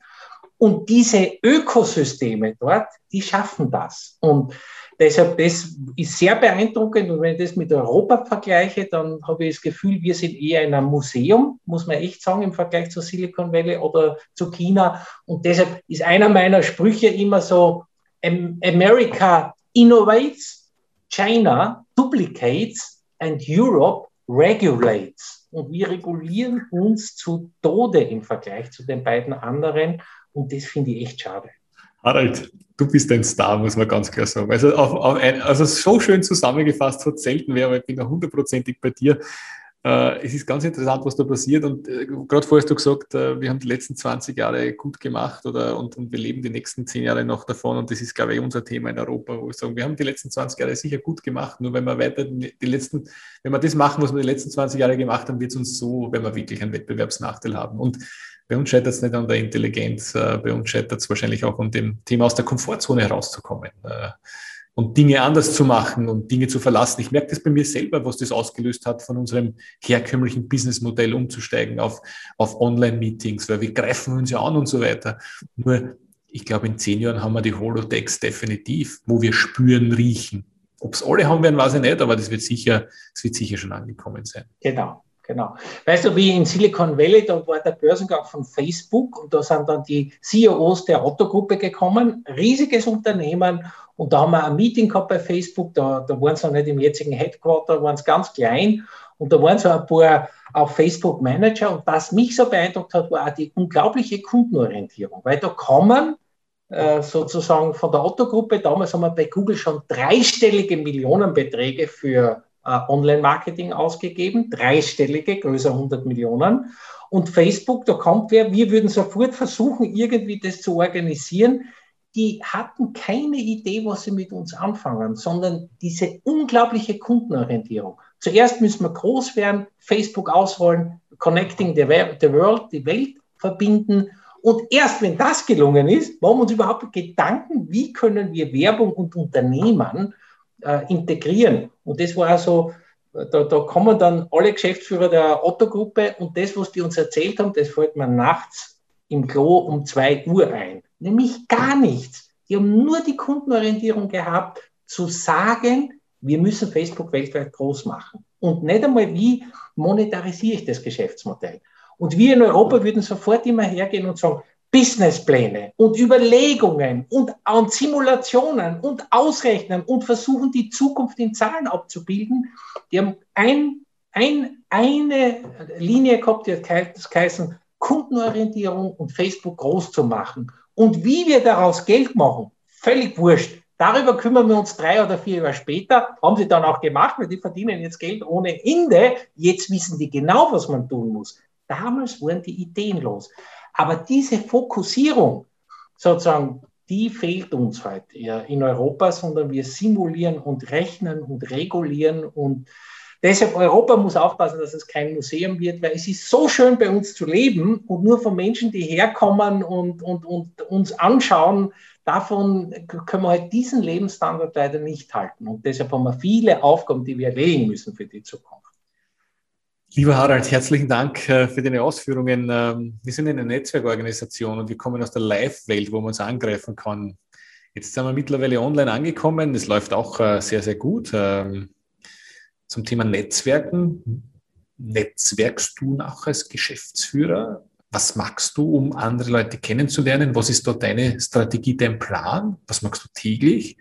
Und diese Ökosysteme dort, die schaffen das. Und Deshalb, das ist sehr beeindruckend. Und wenn ich das mit Europa vergleiche, dann habe ich das Gefühl, wir sind eher in einem Museum, muss man echt sagen, im Vergleich zu Silicon Valley oder zu China. Und deshalb ist einer meiner Sprüche immer so, America innovates, China duplicates and Europe regulates. Und wir regulieren uns zu Tode im Vergleich zu den beiden anderen. Und das finde ich echt schade. Harald, du bist ein Star, muss man ganz klar sagen. Also, auf, auf ein, also so schön zusammengefasst hat selten wer, aber ich bin da hundertprozentig bei dir. Äh, es ist ganz interessant, was da passiert. Und äh, gerade vorher hast du gesagt, äh, wir haben die letzten 20 Jahre gut gemacht oder, und, und wir leben die nächsten 10 Jahre noch davon. Und das ist, glaube ich, unser Thema in Europa, wo wir sagen, wir haben die letzten 20 Jahre sicher gut gemacht. Nur wenn wir weiter die letzten, wenn wir das machen, was wir die letzten 20 Jahre gemacht haben, wird es uns so, wenn wir wirklich einen Wettbewerbsnachteil haben. Und bei uns scheitert es nicht an der Intelligenz, äh, bei uns scheitert es wahrscheinlich auch an dem Thema aus der Komfortzone herauszukommen äh, und Dinge anders zu machen und Dinge zu verlassen. Ich merke das bei mir selber, was das ausgelöst hat, von unserem herkömmlichen Businessmodell umzusteigen auf, auf Online-Meetings, weil wir greifen uns ja an und so weiter. Nur, ich glaube, in zehn Jahren haben wir die Holodecks definitiv, wo wir spüren, riechen. Ob es alle haben werden, weiß ich nicht, aber das wird sicher, das wird sicher schon angekommen sein. Genau. Genau. Weißt du, wie in Silicon Valley, da war der Börsengang von Facebook und da sind dann die CEOs der Otto-Gruppe gekommen, riesiges Unternehmen und da haben wir ein Meeting gehabt bei Facebook, da, da waren sie noch nicht im jetzigen Headquarter, waren sie ganz klein. Und da waren so ein paar auch Facebook-Manager. Und was mich so beeindruckt hat, war auch die unglaubliche Kundenorientierung, weil da kommen äh, sozusagen von der Otto-Gruppe, damals haben wir bei Google schon dreistellige Millionenbeträge für Online-Marketing ausgegeben, dreistellige, größer 100 Millionen. Und Facebook, da kommt wer, wir würden sofort versuchen, irgendwie das zu organisieren. Die hatten keine Idee, was sie mit uns anfangen, sondern diese unglaubliche Kundenorientierung. Zuerst müssen wir groß werden, Facebook ausrollen, Connecting the, the World, die Welt verbinden. Und erst wenn das gelungen ist, machen wir uns überhaupt Gedanken, wie können wir Werbung und Unternehmen äh, integrieren. Und das war so, da, da kommen dann alle Geschäftsführer der Otto-Gruppe und das, was die uns erzählt haben, das fällt mir nachts im Klo um zwei Uhr ein. Nämlich gar nichts. Die haben nur die Kundenorientierung gehabt, zu sagen, wir müssen Facebook weltweit groß machen. Und nicht einmal, wie monetarisiere ich das Geschäftsmodell. Und wir in Europa würden sofort immer hergehen und sagen, Businesspläne und Überlegungen und, und, Simulationen und Ausrechnen und versuchen, die Zukunft in Zahlen abzubilden. Die haben ein, ein, eine Linie gehabt, die hat geheißen, Kundenorientierung und Facebook groß zu machen. Und wie wir daraus Geld machen, völlig wurscht. Darüber kümmern wir uns drei oder vier Jahre später. Haben sie dann auch gemacht, weil die verdienen jetzt Geld ohne Ende. Jetzt wissen die genau, was man tun muss. Damals waren die Ideen los. Aber diese Fokussierung, sozusagen, die fehlt uns heute in Europa, sondern wir simulieren und rechnen und regulieren und deshalb Europa muss aufpassen, dass es kein Museum wird, weil es ist so schön bei uns zu leben und nur von Menschen, die herkommen und, und, und uns anschauen, davon können wir halt diesen Lebensstandard leider nicht halten. Und deshalb haben wir viele Aufgaben, die wir erledigen müssen für die Zukunft. Lieber Harald, herzlichen Dank äh, für deine Ausführungen. Ähm, wir sind eine Netzwerkorganisation und wir kommen aus der Live-Welt, wo man uns angreifen kann. Jetzt sind wir mittlerweile online angekommen. Das läuft auch äh, sehr, sehr gut. Ähm, zum Thema Netzwerken. Netzwerkst du auch als Geschäftsführer? Was machst du, um andere Leute kennenzulernen? Was ist da deine Strategie, dein Plan? Was machst du täglich?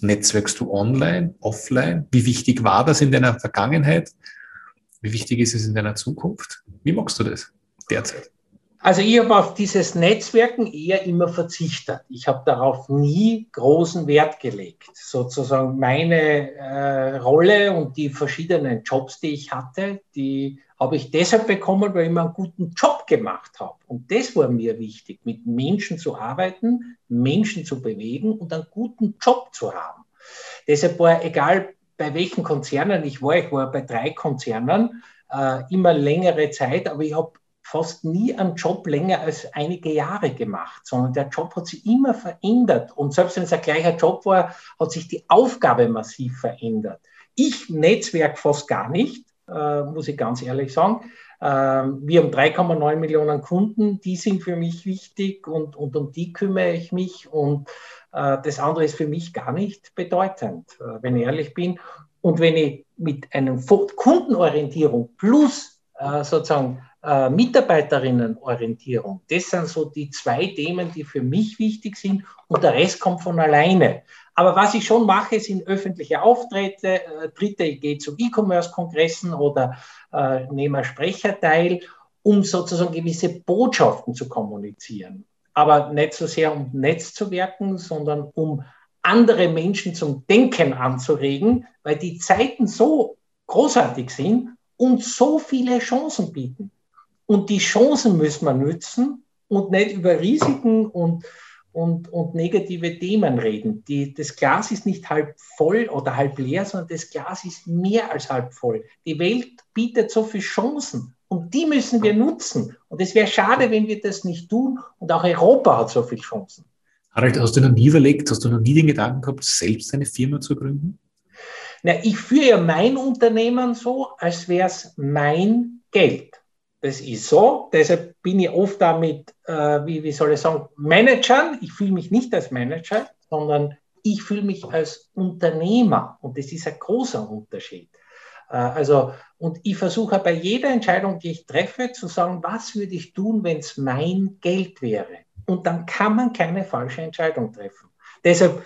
Netzwerkst du online, offline? Wie wichtig war das in deiner Vergangenheit? Wie wichtig ist es in deiner Zukunft? Wie magst du das derzeit? Also ich habe auf dieses Netzwerken eher immer verzichtet. Ich habe darauf nie großen Wert gelegt. Sozusagen meine äh, Rolle und die verschiedenen Jobs, die ich hatte, die habe ich deshalb bekommen, weil ich mir einen guten Job gemacht habe. Und das war mir wichtig, mit Menschen zu arbeiten, Menschen zu bewegen und einen guten Job zu haben. Deshalb war egal, bei welchen Konzernen ich war. Ich war bei drei Konzernen äh, immer längere Zeit, aber ich habe fast nie einen Job länger als einige Jahre gemacht, sondern der Job hat sich immer verändert. Und selbst wenn es ein gleicher Job war, hat sich die Aufgabe massiv verändert. Ich netzwerk fast gar nicht, äh, muss ich ganz ehrlich sagen. Ähm, wir haben 3,9 Millionen Kunden, die sind für mich wichtig und, und um die kümmere ich mich. Und das andere ist für mich gar nicht bedeutend, äh, wenn ich ehrlich bin. Und wenn ich mit einer Kundenorientierung plus äh, sozusagen Mitarbeiterinnenorientierung, das sind so die zwei Themen, die für mich wichtig sind und der Rest kommt von alleine. Aber was ich schon mache, sind öffentliche Auftritte, Dritte, ich gehe zu E-Commerce-Kongressen oder äh, nehme Sprecher teil, um sozusagen gewisse Botschaften zu kommunizieren aber nicht so sehr um Netz zu wirken, sondern um andere Menschen zum Denken anzuregen, weil die Zeiten so großartig sind und so viele Chancen bieten. Und die Chancen müssen wir nützen und nicht über Risiken und, und, und negative Themen reden. Die, das Glas ist nicht halb voll oder halb leer, sondern das Glas ist mehr als halb voll. Die Welt bietet so viele Chancen und die müssen wir nutzen. Und es wäre schade, wenn wir das nicht tun. Und auch Europa hat so viele Chancen. Harald, hast du noch nie überlegt, hast du noch nie den Gedanken gehabt, selbst eine Firma zu gründen? Na, ich führe ja mein Unternehmen so, als wäre es mein Geld. Das ist so. Deshalb bin ich oft damit, äh, wie, wie soll ich sagen, Managern. Ich fühle mich nicht als Manager, sondern ich fühle mich als Unternehmer. Und das ist ein großer Unterschied. Äh, also, und ich versuche bei jeder Entscheidung, die ich treffe, zu sagen, was würde ich tun, wenn es mein Geld wäre? Und dann kann man keine falsche Entscheidung treffen. Deshalb,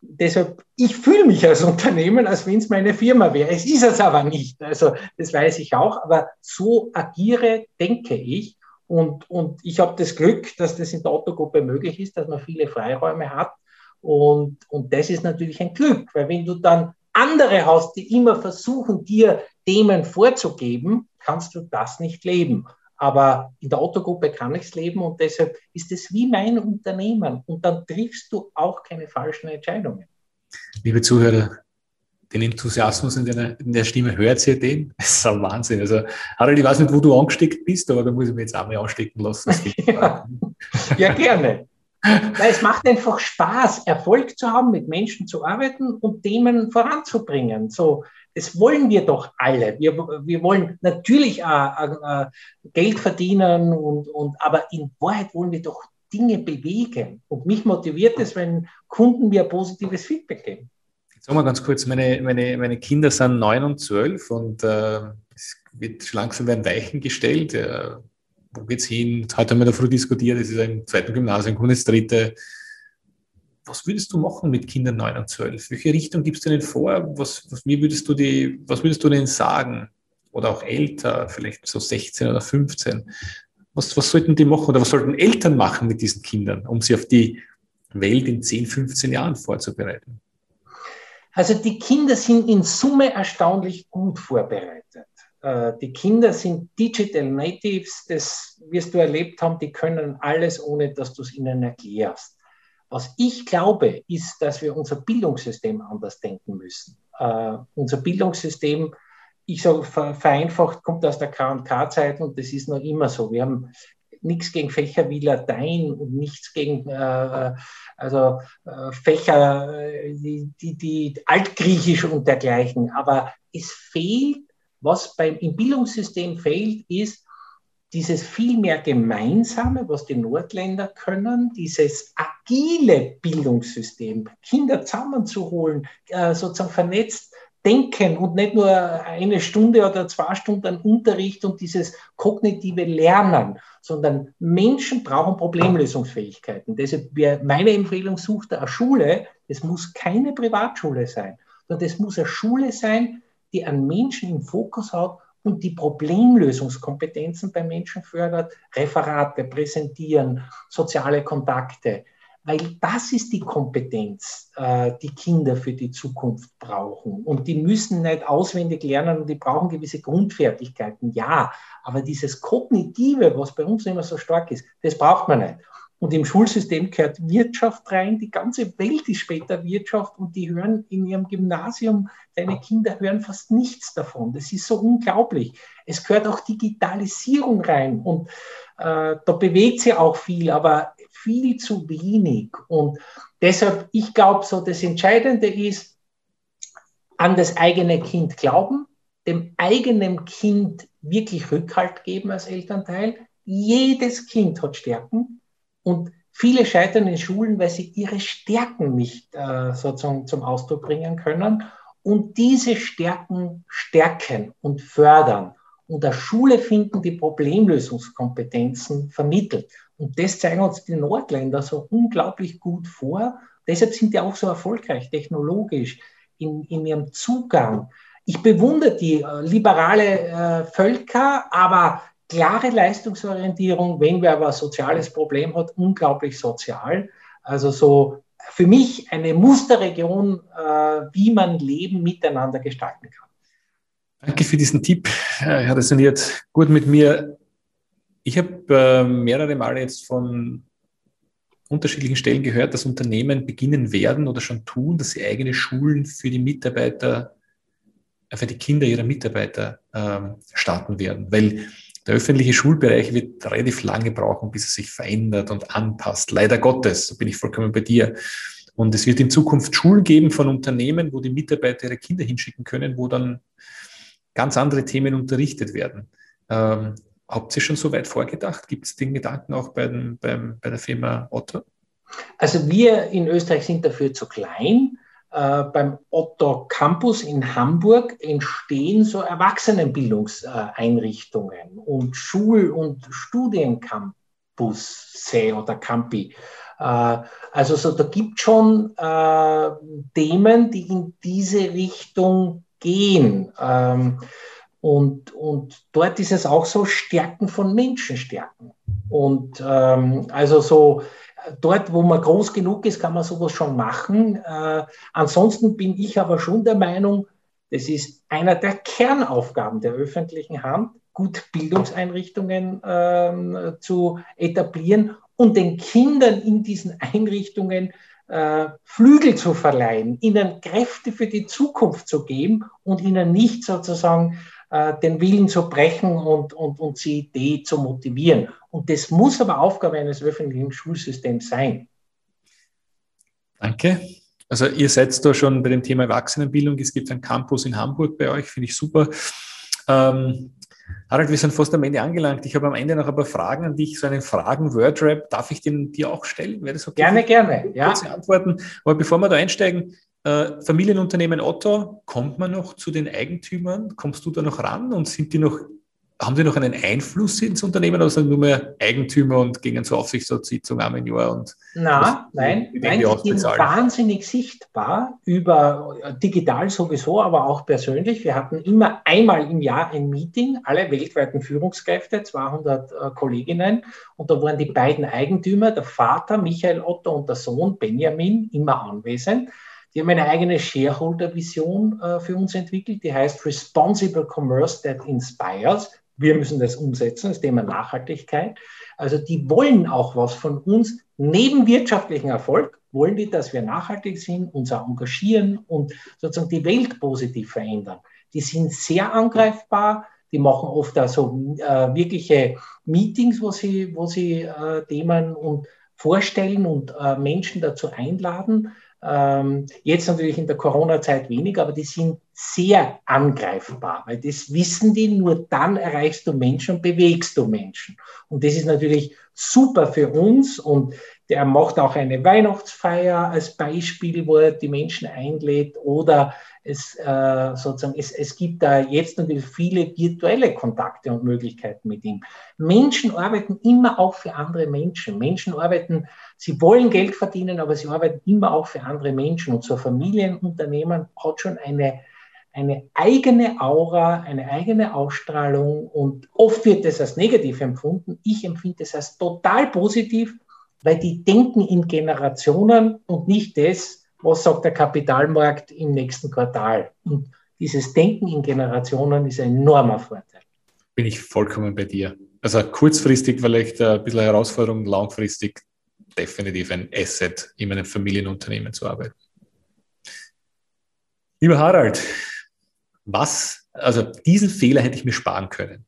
deshalb ich fühle mich als *laughs* Unternehmen, als wenn es meine Firma wäre. Es ist es aber nicht. Also, das weiß ich auch. Aber so agiere, denke ich. Und, und ich habe das Glück, dass das in der Autogruppe möglich ist, dass man viele Freiräume hat. Und, und das ist natürlich ein Glück, weil wenn du dann andere hast, die immer versuchen, dir Themen vorzugeben, kannst du das nicht leben. Aber in der Autogruppe kann ich es leben und deshalb ist es wie mein Unternehmen und dann triffst du auch keine falschen Entscheidungen. Liebe Zuhörer, den Enthusiasmus in, deiner, in der Stimme hört ihr den? *laughs* Das ist ein Wahnsinn. Also, Harald, ich weiß nicht, wo du angesteckt bist, aber da muss ich mich jetzt auch mal anstecken lassen. ja. *laughs* ja, gerne. Weil es macht einfach Spaß, Erfolg zu haben, mit Menschen zu arbeiten und Themen voranzubringen. So, das wollen wir doch alle. Wir, wir wollen natürlich auch, auch, Geld verdienen, und, und, aber in Wahrheit wollen wir doch Dinge bewegen. Und mich motiviert es, wenn Kunden mir positives Feedback geben. Sag mal ganz kurz, meine, meine, meine Kinder sind neun und zwölf und äh, es wird langsam werden Weichen gestellt. Wo geht's hin? Heute haben wir früh diskutiert, es ist im zweiten Gymnasium, kommt ins dritte. Was würdest du machen mit Kindern 9 und 12? Welche Richtung gibst du denen vor? Was, was, wie würdest du die, was würdest du denen sagen? Oder auch älter, vielleicht so 16 oder 15. Was, was sollten die machen oder was sollten Eltern machen mit diesen Kindern, um sie auf die Welt in 10, 15 Jahren vorzubereiten? Also die Kinder sind in Summe erstaunlich gut vorbereitet. Äh, die Kinder sind Digital Natives, das wirst du erlebt haben, die können alles, ohne dass du es ihnen erklärst. Was ich glaube, ist, dass wir unser Bildungssystem anders denken müssen. Uh, unser Bildungssystem, ich sage vereinfacht, kommt aus der KK-Zeit und das ist noch immer so. Wir haben nichts gegen Fächer wie Latein und nichts gegen äh, also, äh, Fächer, die, die, die Altgriechisch und dergleichen. Aber es fehlt, was beim, im Bildungssystem fehlt, ist dieses viel mehr Gemeinsame, was die Nordländer können, dieses agile Bildungssystem, Kinder zusammenzuholen, äh, sozusagen vernetzt denken und nicht nur eine Stunde oder zwei Stunden Unterricht und dieses kognitive Lernen, sondern Menschen brauchen Problemlösungsfähigkeiten. Deshalb wäre meine Empfehlung, sucht eine Schule, es muss keine Privatschule sein, sondern es muss eine Schule sein, die einen Menschen im Fokus hat und die Problemlösungskompetenzen bei Menschen fördert, Referate, Präsentieren, soziale Kontakte, weil das ist die Kompetenz, äh, die Kinder für die Zukunft brauchen. Und die müssen nicht auswendig lernen und die brauchen gewisse Grundfertigkeiten, ja, aber dieses Kognitive, was bei uns immer so stark ist, das braucht man nicht. Und im Schulsystem gehört Wirtschaft rein. Die ganze Welt ist später Wirtschaft und die hören in ihrem Gymnasium, deine Kinder hören fast nichts davon. Das ist so unglaublich. Es gehört auch Digitalisierung rein und äh, da bewegt sich auch viel, aber viel zu wenig. Und deshalb, ich glaube, so das Entscheidende ist, an das eigene Kind glauben, dem eigenen Kind wirklich Rückhalt geben als Elternteil. Jedes Kind hat Stärken und viele scheitern in Schulen, weil sie ihre Stärken nicht äh, sozusagen zum Ausdruck bringen können. Und diese Stärken stärken und fördern und der Schule finden, die Problemlösungskompetenzen vermittelt. Und das zeigen uns die Nordländer so unglaublich gut vor. Deshalb sind die auch so erfolgreich technologisch in, in ihrem Zugang. Ich bewundere die äh, liberale äh, Völker, aber klare Leistungsorientierung, wenn wer aber ein soziales Problem hat, unglaublich sozial. Also so für mich eine Musterregion, äh, wie man Leben miteinander gestalten kann. Danke für diesen Tipp. Er resoniert gut mit mir. Ich habe äh, mehrere Male jetzt von unterschiedlichen Stellen gehört, dass Unternehmen beginnen werden oder schon tun, dass sie eigene Schulen für die Mitarbeiter, äh, für die Kinder ihrer Mitarbeiter ähm, starten werden. Weil der öffentliche Schulbereich wird relativ lange brauchen, bis er sich verändert und anpasst. Leider Gottes, da bin ich vollkommen bei dir. Und es wird in Zukunft Schulen geben von Unternehmen, wo die Mitarbeiter ihre Kinder hinschicken können, wo dann ganz andere Themen unterrichtet werden. Ähm, habt ihr schon so weit vorgedacht? Gibt es den Gedanken auch bei, den, beim, bei der Firma Otto? Also wir in Österreich sind dafür zu klein. Äh, beim Otto Campus in Hamburg entstehen so Erwachsenenbildungseinrichtungen und Schul- und Studiencampus oder Campi. Äh, also so, da gibt es schon äh, Themen, die in diese Richtung gehen. Ähm, und, und dort ist es auch so Stärken von Menschen stärken. Und ähm, also so dort, wo man groß genug ist, kann man sowas schon machen. Äh, ansonsten bin ich aber schon der Meinung, das ist einer der Kernaufgaben der öffentlichen Hand, gut Bildungseinrichtungen äh, zu etablieren und den Kindern in diesen Einrichtungen äh, Flügel zu verleihen, ihnen Kräfte für die Zukunft zu geben und ihnen nicht sozusagen äh, den Willen zu brechen und, und, und die Idee zu motivieren. Und das muss aber Aufgabe eines öffentlichen Schulsystems sein. Danke. Also ihr seid da schon bei dem Thema Erwachsenenbildung. Es gibt einen Campus in Hamburg bei euch, finde ich super. Ähm, Harald, wir sind fast am Ende angelangt. Ich habe am Ende noch ein paar Fragen an dich, so einen Fragen-Wordrap. Darf ich den dir auch stellen? Wäre das okay? Gerne, gerne. Ja. Kurze Antworten. Aber bevor wir da einsteigen, Äh, Familienunternehmen Otto, kommt man noch zu den Eigentümern? Kommst du da noch ran und sind die noch haben die noch einen Einfluss ins Unternehmen oder sind nur mehr Eigentümer und gehen zur Aufsichtsratssitzung einmal im Jahr? Und Na, nein, nein, die sind wahnsinnig sichtbar über äh, digital sowieso, aber auch persönlich. Wir hatten immer einmal im Jahr ein Meeting, alle weltweiten Führungskräfte, 200 äh, Kolleginnen, und da waren die beiden Eigentümer, der Vater Michael Otto und der Sohn Benjamin, immer anwesend. Die haben eine eigene Shareholder-Vision äh, für uns entwickelt, die heißt Responsible Commerce that Inspires. Wir müssen das umsetzen, das Thema Nachhaltigkeit. Also die wollen auch was von uns. Neben wirtschaftlichen Erfolg wollen die, dass wir nachhaltig sind, uns auch engagieren und sozusagen die Welt positiv verändern. Die sind sehr angreifbar. Die machen oft also äh, wirkliche Meetings, wo sie, wo sie äh, Themen und vorstellen und äh, Menschen dazu einladen. Ähm, jetzt natürlich in der Corona-Zeit weniger, aber die sind sehr angreifbar, weil das wissen die, nur dann erreichst du Menschen und bewegst du Menschen. Und das ist natürlich super für uns und der macht auch eine Weihnachtsfeier als Beispiel, wo er die Menschen einlädt oder es, äh, sozusagen, es, es gibt da jetzt natürlich viele virtuelle Kontakte und Möglichkeiten mit ihm. Menschen arbeiten immer auch für andere Menschen. Menschen arbeiten, sie wollen Geld verdienen, aber sie arbeiten immer auch für andere Menschen. Und so Familienunternehmen hat schon eine, eine eigene Aura, eine eigene Ausstrahlung und oft wird es als negativ empfunden. Ich empfinde es als total positiv weil die denken in Generationen und nicht das, was sagt der Kapitalmarkt im nächsten Quartal. Und dieses Denken in Generationen ist ein enormer Vorteil. Bin ich vollkommen bei dir. Also kurzfristig vielleicht ein bisschen Herausforderung, langfristig definitiv ein Asset, in einem Familienunternehmen zu arbeiten. Lieber Harald, was, also diesen Fehler hätte ich mir sparen können.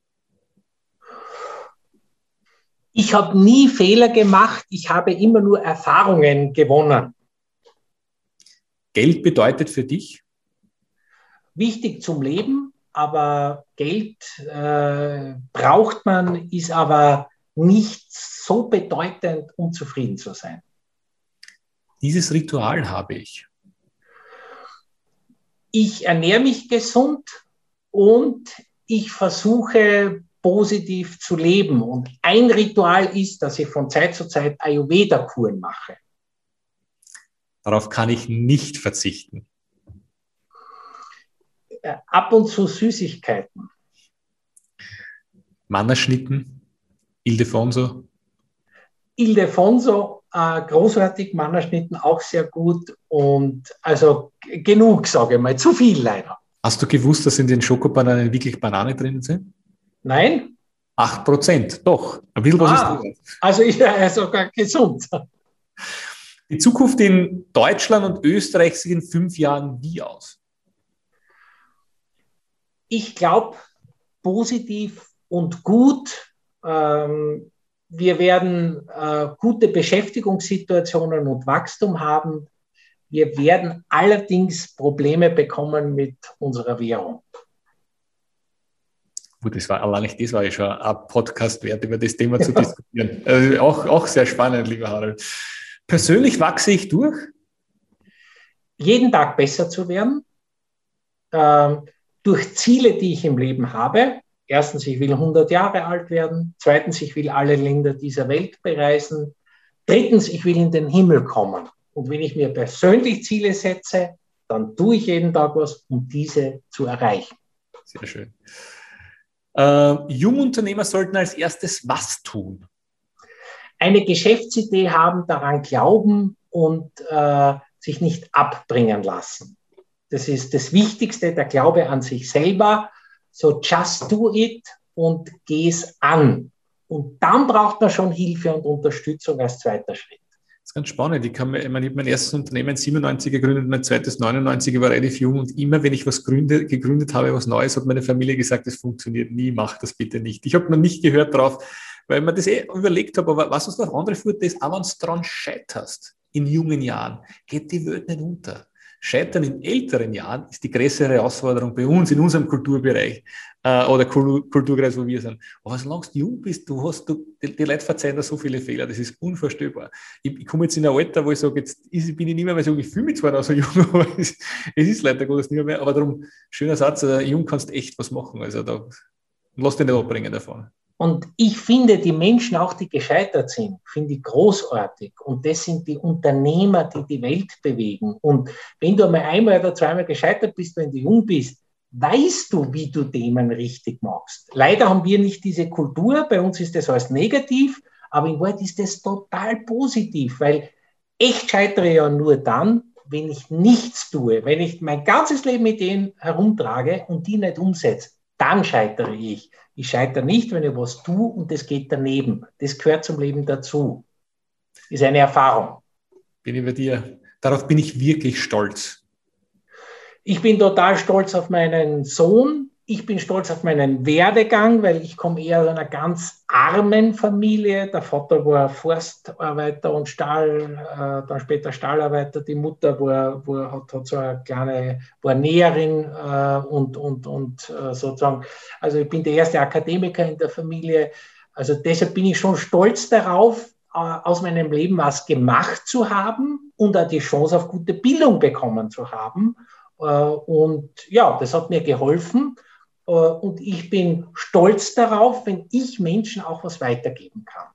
Ich habe nie Fehler gemacht, ich habe immer nur Erfahrungen gewonnen. Geld bedeutet für dich? Wichtig zum Leben, aber Geld äh, braucht man, ist aber nicht so bedeutend, um zufrieden zu sein. Dieses Ritual habe ich. Ich ernähre mich gesund und ich versuche positiv zu leben. Und ein Ritual ist, dass ich von Zeit zu Zeit Ayurveda-Kuren mache. Darauf kann ich nicht verzichten. Äh, ab und zu Süßigkeiten. Mannerschnitten, Ildefonso. Ildefonso, äh, großartig, Mannerschnitten auch sehr gut und also genug, sage ich mal, zu viel leider. Hast du gewusst, dass in den Schokobananen wirklich Bananen drin sind? Nein? 8 Prozent, doch. Ein bisschen was ah, ist drin. Also *laughs* ist er sogar gesund. Die Zukunft in Deutschland und Österreich sieht in fünf Jahren wie aus? Ich glaube, positiv und gut. Ähm, wir werden äh, gute Beschäftigungssituationen und Wachstum haben. Wir werden allerdings Probleme bekommen mit unserer Währung. Gut, das war allein nicht das war ja schon ein Podcast wert, über das Thema zu diskutieren. *laughs* Also auch, auch sehr spannend, lieber Harald. Persönlich wachse ich durch? Jeden Tag besser zu werden, ähm, durch Ziele, die ich im Leben habe. Erstens, ich will 100 Jahre alt werden. Zweitens, ich will alle Länder dieser Welt bereisen. Drittens, ich will in den Himmel kommen. Und wenn ich mir persönlich Ziele setze, dann tue ich jeden Tag was, um diese zu erreichen. Sehr schön. Äh, Jungunternehmer sollten als erstes was tun? Eine Geschäftsidee haben, daran glauben und äh, sich nicht abbringen lassen. Das ist das Wichtigste, der Glaube an sich selber. So just do it und geh es an. Und dann braucht man schon Hilfe und Unterstützung als zweiter Schritt. Das ist ganz spannend. Ich, kann, ich, meine, ich mein erstes Unternehmen 97 gegründet, mein zweites 99, ich war relativ jung und immer, wenn ich was gründe, gegründet habe, was Neues, hat meine Familie gesagt, das funktioniert nie, mach das bitte nicht. Ich habe noch nicht gehört drauf, weil man das eh überlegt habe, aber was uns noch andere führt, ist, auch wenn du daran scheiterst, in jungen Jahren, geht die Welt nicht unter. Scheitern in älteren Jahren ist die größere Herausforderung bei uns in unserem Kulturbereich äh, oder Kulturkreis, wo wir sind. Aber solange du jung bist, du hast, du, die, die Leute verzeihen da so viele Fehler, das ist unvorstellbar. Ich, ich komme jetzt in ein Alter, wo ich sage, jetzt ist, bin ich nicht mehr, weil ich, ich fühle mich zwar noch so *laughs* jung, aber es, es ist leider Gottes nicht mehr. Aber darum, schöner Satz, äh, jung kannst echt was machen. Also da lass dich nicht abbringen davon. Und ich finde die Menschen, auch die gescheitert sind, finde ich großartig. Und das sind die Unternehmer, die die Welt bewegen. Und wenn du einmal einmal oder zweimal gescheitert bist, wenn du jung bist, weißt du, wie du Themen richtig machst. Leider haben wir nicht diese Kultur. Bei uns ist das alles negativ. Aber in Wahrheit ist das total positiv, weil echt scheitere ja nur dann, wenn ich nichts tue, wenn ich mein ganzes Leben mit denen herumtrage und die nicht umsetze, dann scheitere ich. Ich scheitere nicht, wenn ich was tue und das geht daneben. Das gehört zum Leben dazu. Ist eine Erfahrung. Bin ich bei dir. Darauf bin ich wirklich stolz. Ich bin total stolz auf meinen Sohn, ich bin stolz auf meinen Werdegang, weil ich komme eher aus einer ganz armen Familie. Der Vater war Forstarbeiter und Stahl, äh, dann später Stahlarbeiter. Die Mutter war, war, hat, hat so eine kleine, war Näherin äh, und, und, und äh, sozusagen, also ich bin der erste Akademiker in der Familie. Also deshalb bin ich schon stolz darauf, äh, aus meinem Leben was gemacht zu haben und auch die Chance auf gute Bildung bekommen zu haben. Äh, und ja, das hat mir geholfen. Äh, und ich bin stolz darauf, wenn ich Menschen auch was weitergeben kann.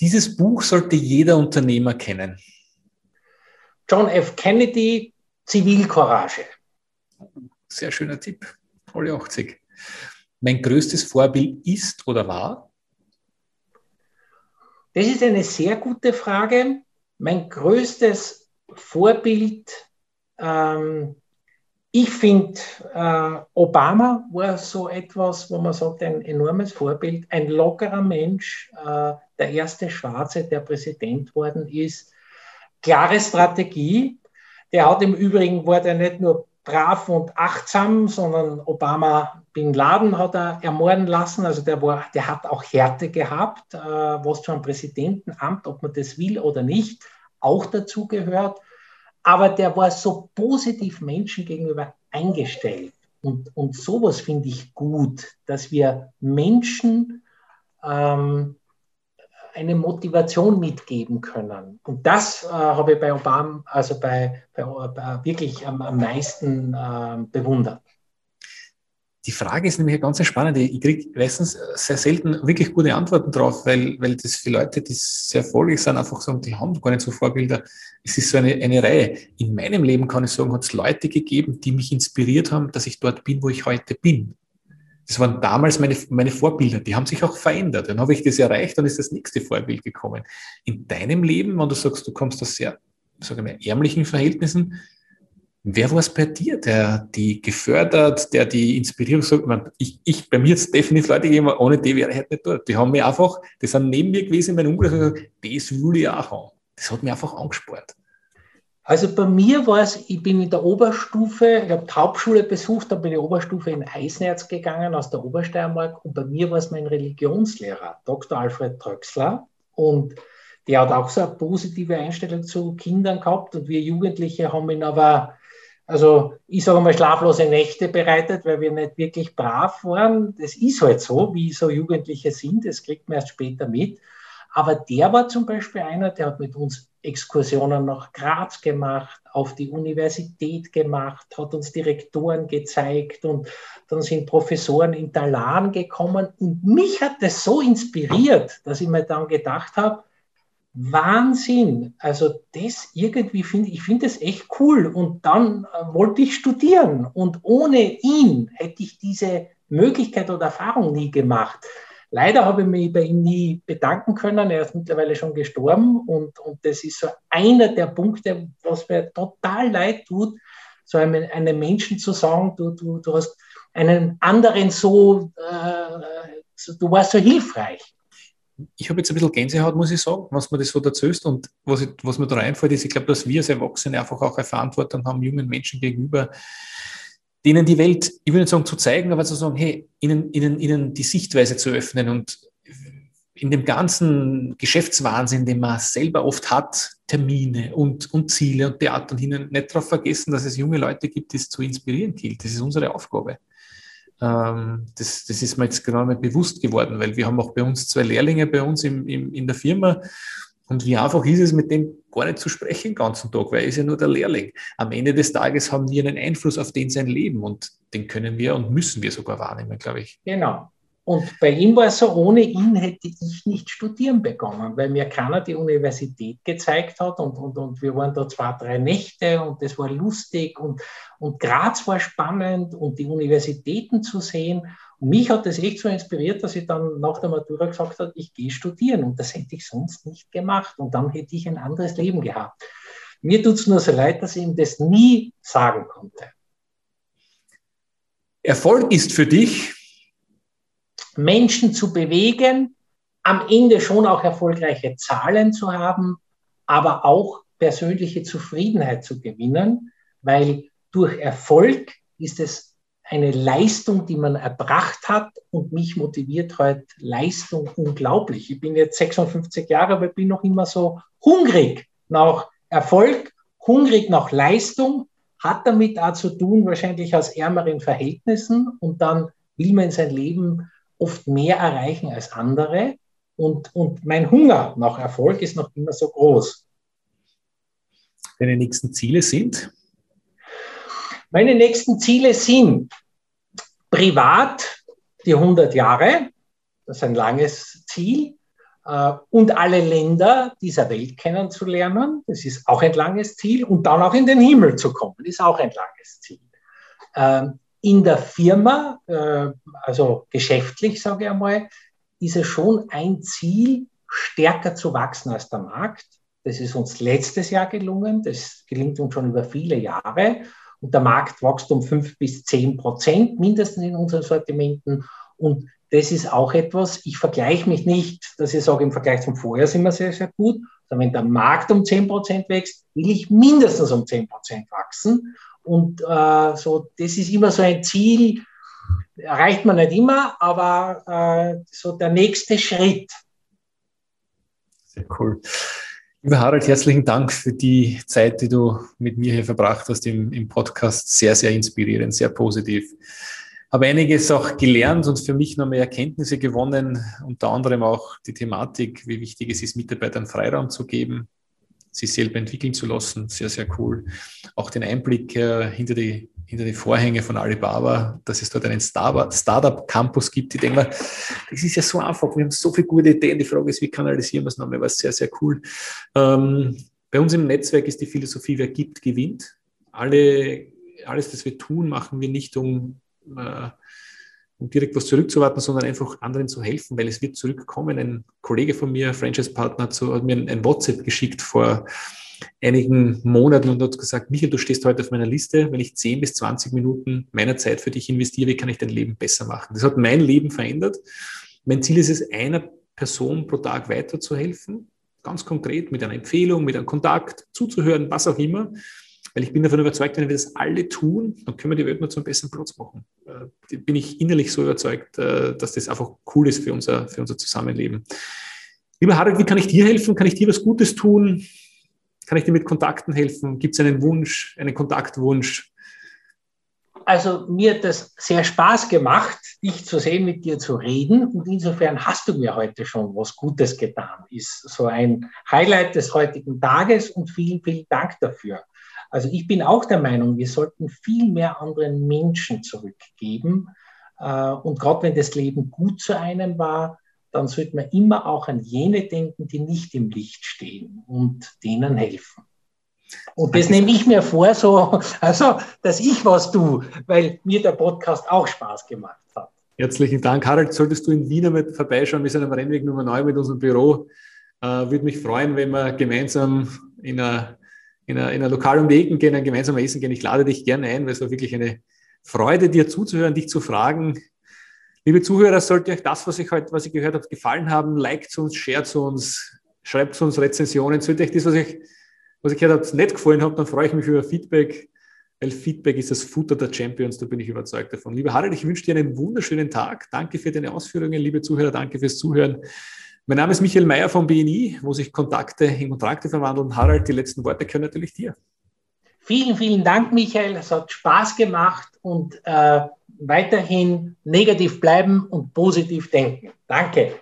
Dieses Buch sollte jeder Unternehmer kennen. John F. Kennedy, Zivilcourage. Sehr schöner Tipp. Alle 80. Mein größtes Vorbild ist oder war? Das ist eine sehr gute Frage. Mein größtes Vorbild ähm, ich finde, äh, Obama war so etwas, wo man sagt, ein enormes Vorbild, ein lockerer Mensch, äh, der erste Schwarze, der Präsident worden ist. Klare Strategie. Der hat im Übrigen, war der nicht nur brav und achtsam, sondern Obama Bin Laden hat er ermorden lassen. Also der, war, der hat auch Härte gehabt, äh, was zu einem Präsidentenamt, ob man das will oder nicht, auch dazu gehört aber der war so positiv Menschen gegenüber eingestellt. Und, und sowas finde ich gut, dass wir Menschen ähm, eine Motivation mitgeben können. Und das äh, habe ich bei Obama, also bei, bei, bei wirklich am, am meisten äh, bewundert. Die Frage ist nämlich ganz spannend. Ich kriege meistens sehr selten wirklich gute Antworten drauf, weil, weil das für Leute, die sehr erfolgreich sind, einfach sagen, die haben gar nicht so Vorbilder. Es ist so eine, eine Reihe. In meinem Leben kann ich sagen, hat es Leute gegeben, die mich inspiriert haben, dass ich dort bin, wo ich heute bin. Das waren damals meine, meine Vorbilder, die haben sich auch verändert. Dann habe ich das erreicht, dann ist das nächste Vorbild gekommen. In deinem Leben, wenn du sagst, du kommst aus sehr, sagen wir, ärmlichen Verhältnissen, Wer war es bei dir, der die gefördert, der die Inspirierung sagt? Ich, ich, bei mir jetzt definitiv Leute gegeben, ohne die wäre ich halt nicht dort. Die haben mir einfach, die sind neben mir gewesen in meinem Umkreis und gesagt, das will ich auch haben. Das hat mich einfach angespart. Also bei mir war es, ich bin in der Oberstufe, ich habe die Hauptschule besucht, dann bin ich Oberstufe in Eisenerz gegangen aus der Obersteiermark und bei mir war es mein Religionslehrer, Dr. Alfred Tröxler. Und der hat auch so eine positive Einstellung zu Kindern gehabt und wir Jugendliche haben ihn aber also ich sage mal schlaflose Nächte bereitet, weil wir nicht wirklich brav waren. Das ist halt so, wie so Jugendliche sind. Das kriegt man erst später mit. Aber der war zum Beispiel einer, der hat mit uns Exkursionen nach Graz gemacht, auf die Universität gemacht, hat uns Direktoren gezeigt und dann sind Professoren in Talan gekommen. Und mich hat das so inspiriert, dass ich mir dann gedacht habe, Wahnsinn. Also das irgendwie finde ich finde das echt cool. Und dann äh, wollte ich studieren. Und ohne ihn hätte ich diese Möglichkeit oder Erfahrung nie gemacht. Leider habe ich mich bei ihm nie bedanken können. Er ist mittlerweile schon gestorben. Und, und das ist so einer der Punkte, was mir total leid tut, so einem, einem Menschen zu sagen, du, du, du hast einen anderen so, äh, so, du warst so hilfreich ich habe jetzt ein bisschen Gänsehaut, muss ich sagen, was mir das so erzählst und was, ich, was mir da reinfällt, ist, ich glaube, dass wir als Erwachsene einfach auch eine Verantwortung haben, jungen Menschen gegenüber, denen die Welt, ich will nicht sagen zu zeigen, aber zu sagen, hey, ihnen, ihnen, ihnen die Sichtweise zu öffnen und in dem ganzen Geschäftswahnsinn, den man selber oft hat, Termine und, und Ziele und Theater und hin, nicht darauf vergessen, dass es junge Leute gibt, die es zu inspirieren gilt. Das ist unsere Aufgabe. Ähm, das, das ist mir jetzt genau nicht bewusst geworden, weil wir haben auch bei uns zwei Lehrlinge bei uns im, im, in der Firma und wie einfach ist es, mit dem gar nicht zu sprechen den ganzen Tag, weil er ist ja nur der Lehrling. Am Ende des Tages haben wir einen Einfluss auf den sein Leben und den können wir und müssen wir sogar wahrnehmen, glaube ich. Genau. Und bei ihm war es so, ohne ihn hätte ich nicht studieren begonnen, weil mir keiner die Universität gezeigt hat und, und, und wir waren da zwei, drei Nächte und das war lustig und, und Graz war spannend und die Universitäten zu sehen. Und mich hat das echt so inspiriert, dass ich dann nach der Matura gesagt habe, ich gehe studieren und das hätte ich sonst nicht gemacht und dann hätte ich ein anderes Leben gehabt. Mir tut es nur so leid, dass ich ihm das nie sagen konnte. Erfolg ist für dich, Menschen zu bewegen, am Ende schon auch erfolgreiche Zahlen zu haben, aber auch persönliche Zufriedenheit zu gewinnen, weil durch Erfolg ist es eine Leistung, die man erbracht hat und mich motiviert heute Leistung unglaublich. Ich bin jetzt 56 Jahre, aber bin noch immer so hungrig nach Erfolg, hungrig nach Leistung, hat damit auch zu tun, wahrscheinlich aus ärmeren Verhältnissen und dann will man in sein Leben oft mehr erreichen als andere. Und, und mein Hunger nach Erfolg ist noch immer so groß. Deine nächsten Ziele sind? Meine nächsten Ziele sind privat die 100 Jahre, das ist ein langes Ziel, äh, und alle Länder dieser Welt kennenzulernen, das ist auch ein langes Ziel, und dann auch in den Himmel zu kommen, ist auch ein langes Ziel. In der Firma, äh, also geschäftlich, sage ich einmal, ist es schon ein Ziel, stärker zu wachsen als der Markt. Das ist uns letztes Jahr gelungen. Das gelingt uns schon über viele Jahre. Und der Markt wächst um fünf bis zehn Prozent mindestens in unseren Sortimenten. Und das ist auch etwas, ich vergleiche mich nicht, dass ich sage, im Vergleich zum Vorjahr sind wir sehr, sehr gut, sondern wenn der Markt um zehn Prozent wächst, will ich mindestens um zehn Prozent wachsen. Und äh, so, das ist immer so ein Ziel, erreicht man nicht immer, aber äh, so der nächste Schritt. Sehr cool. Lieber Harald, herzlichen Dank für die Zeit, die du mit mir hier verbracht hast im, im Podcast. Sehr, sehr inspirierend, sehr positiv. Habe einiges auch gelernt und für mich noch mehr Erkenntnisse gewonnen, unter anderem auch die Thematik, wie wichtig es ist, Mitarbeitern Freiraum zu geben, sich selber entwickeln zu lassen. Sehr, sehr cool. Auch den Einblick äh, hinter, die, hinter die Vorhänge von Alibaba, dass es dort einen Startup-Campus gibt. Ich denke mal, das ist ja so einfach. Wir haben so viele gute Ideen. Die Frage ist, wie kanalisieren wir es nochmal? Was sehr, sehr cool. Ähm, bei uns im Netzwerk ist die Philosophie, wer gibt, gewinnt. Alle, alles, was wir tun, machen wir nicht, um äh, um direkt was zurückzuwarten, sondern einfach anderen zu helfen, weil es wird zurückkommen. Ein Kollege von mir, Franchise-Partner, hat mir ein WhatsApp geschickt vor einigen Monaten und hat gesagt, Michael, du stehst heute auf meiner Liste, wenn ich 10 bis 20 Minuten meiner Zeit für dich investiere, wie kann ich dein Leben besser machen? Das hat mein Leben verändert. Mein Ziel ist es, einer Person pro Tag weiterzuhelfen, ganz konkret mit einer Empfehlung, mit einem Kontakt, zuzuhören, was auch immer. Weil ich bin davon überzeugt, wenn wir das alle tun, dann können wir die Welt nur zu einem besseren Platz machen. Äh, bin ich innerlich so überzeugt, äh, dass das einfach cool ist für unser, für unser Zusammenleben. Lieber Harald, wie kann ich dir helfen? Kann ich dir was Gutes tun? Kann ich dir mit Kontakten helfen? Gibt es einen Wunsch, einen Kontaktwunsch? Also mir hat das sehr Spaß gemacht, dich zu sehen, mit dir zu reden. Und insofern hast du mir heute schon was Gutes getan. Ist so ein Highlight des heutigen Tages und vielen, vielen Dank dafür. Also ich bin auch der Meinung, wir sollten viel mehr anderen Menschen zurückgeben. Äh, und gerade wenn das Leben gut zu einem war, dann sollte man immer auch an jene denken, die nicht im Licht stehen und denen helfen. Und das nehme ich mir vor, so, also, dass ich was tue, weil mir der Podcast auch Spaß gemacht hat. Herzlichen Dank. Harald, solltest du in Wien einmal vorbeischauen, wir sind am Rennweg Nummer 9 mit unserem Büro. Äh, Würde mich freuen, wenn wir gemeinsam in einer in einer, in einer Lokal um gehen, ein gemeinsames Essen gehen. Ich lade dich gerne ein, weil es war wirklich eine Freude, dir zuzuhören, dich zu fragen. Liebe Zuhörer, sollte euch das, was ich heute, was ich gehört habe, gefallen haben, liked uns, shared uns, schreibt uns Rezensionen. Sollte euch das, was ich, was ich gehört habe, nicht gefallen hat, dann freue ich mich über Feedback, weil Feedback ist das Futter der Champions, da bin ich überzeugt davon. Lieber Harald, ich wünsche dir einen wunderschönen Tag. Danke für deine Ausführungen, liebe Zuhörer, danke fürs Zuhören. Mein Name ist Michael Mayer vom BNI, wo sich Kontakte in Kontrakte verwandeln. Harald, die letzten Worte können natürlich dir. Vielen, vielen Dank, Michael. Es hat Spaß gemacht und äh, weiterhin negativ bleiben und positiv denken. Danke.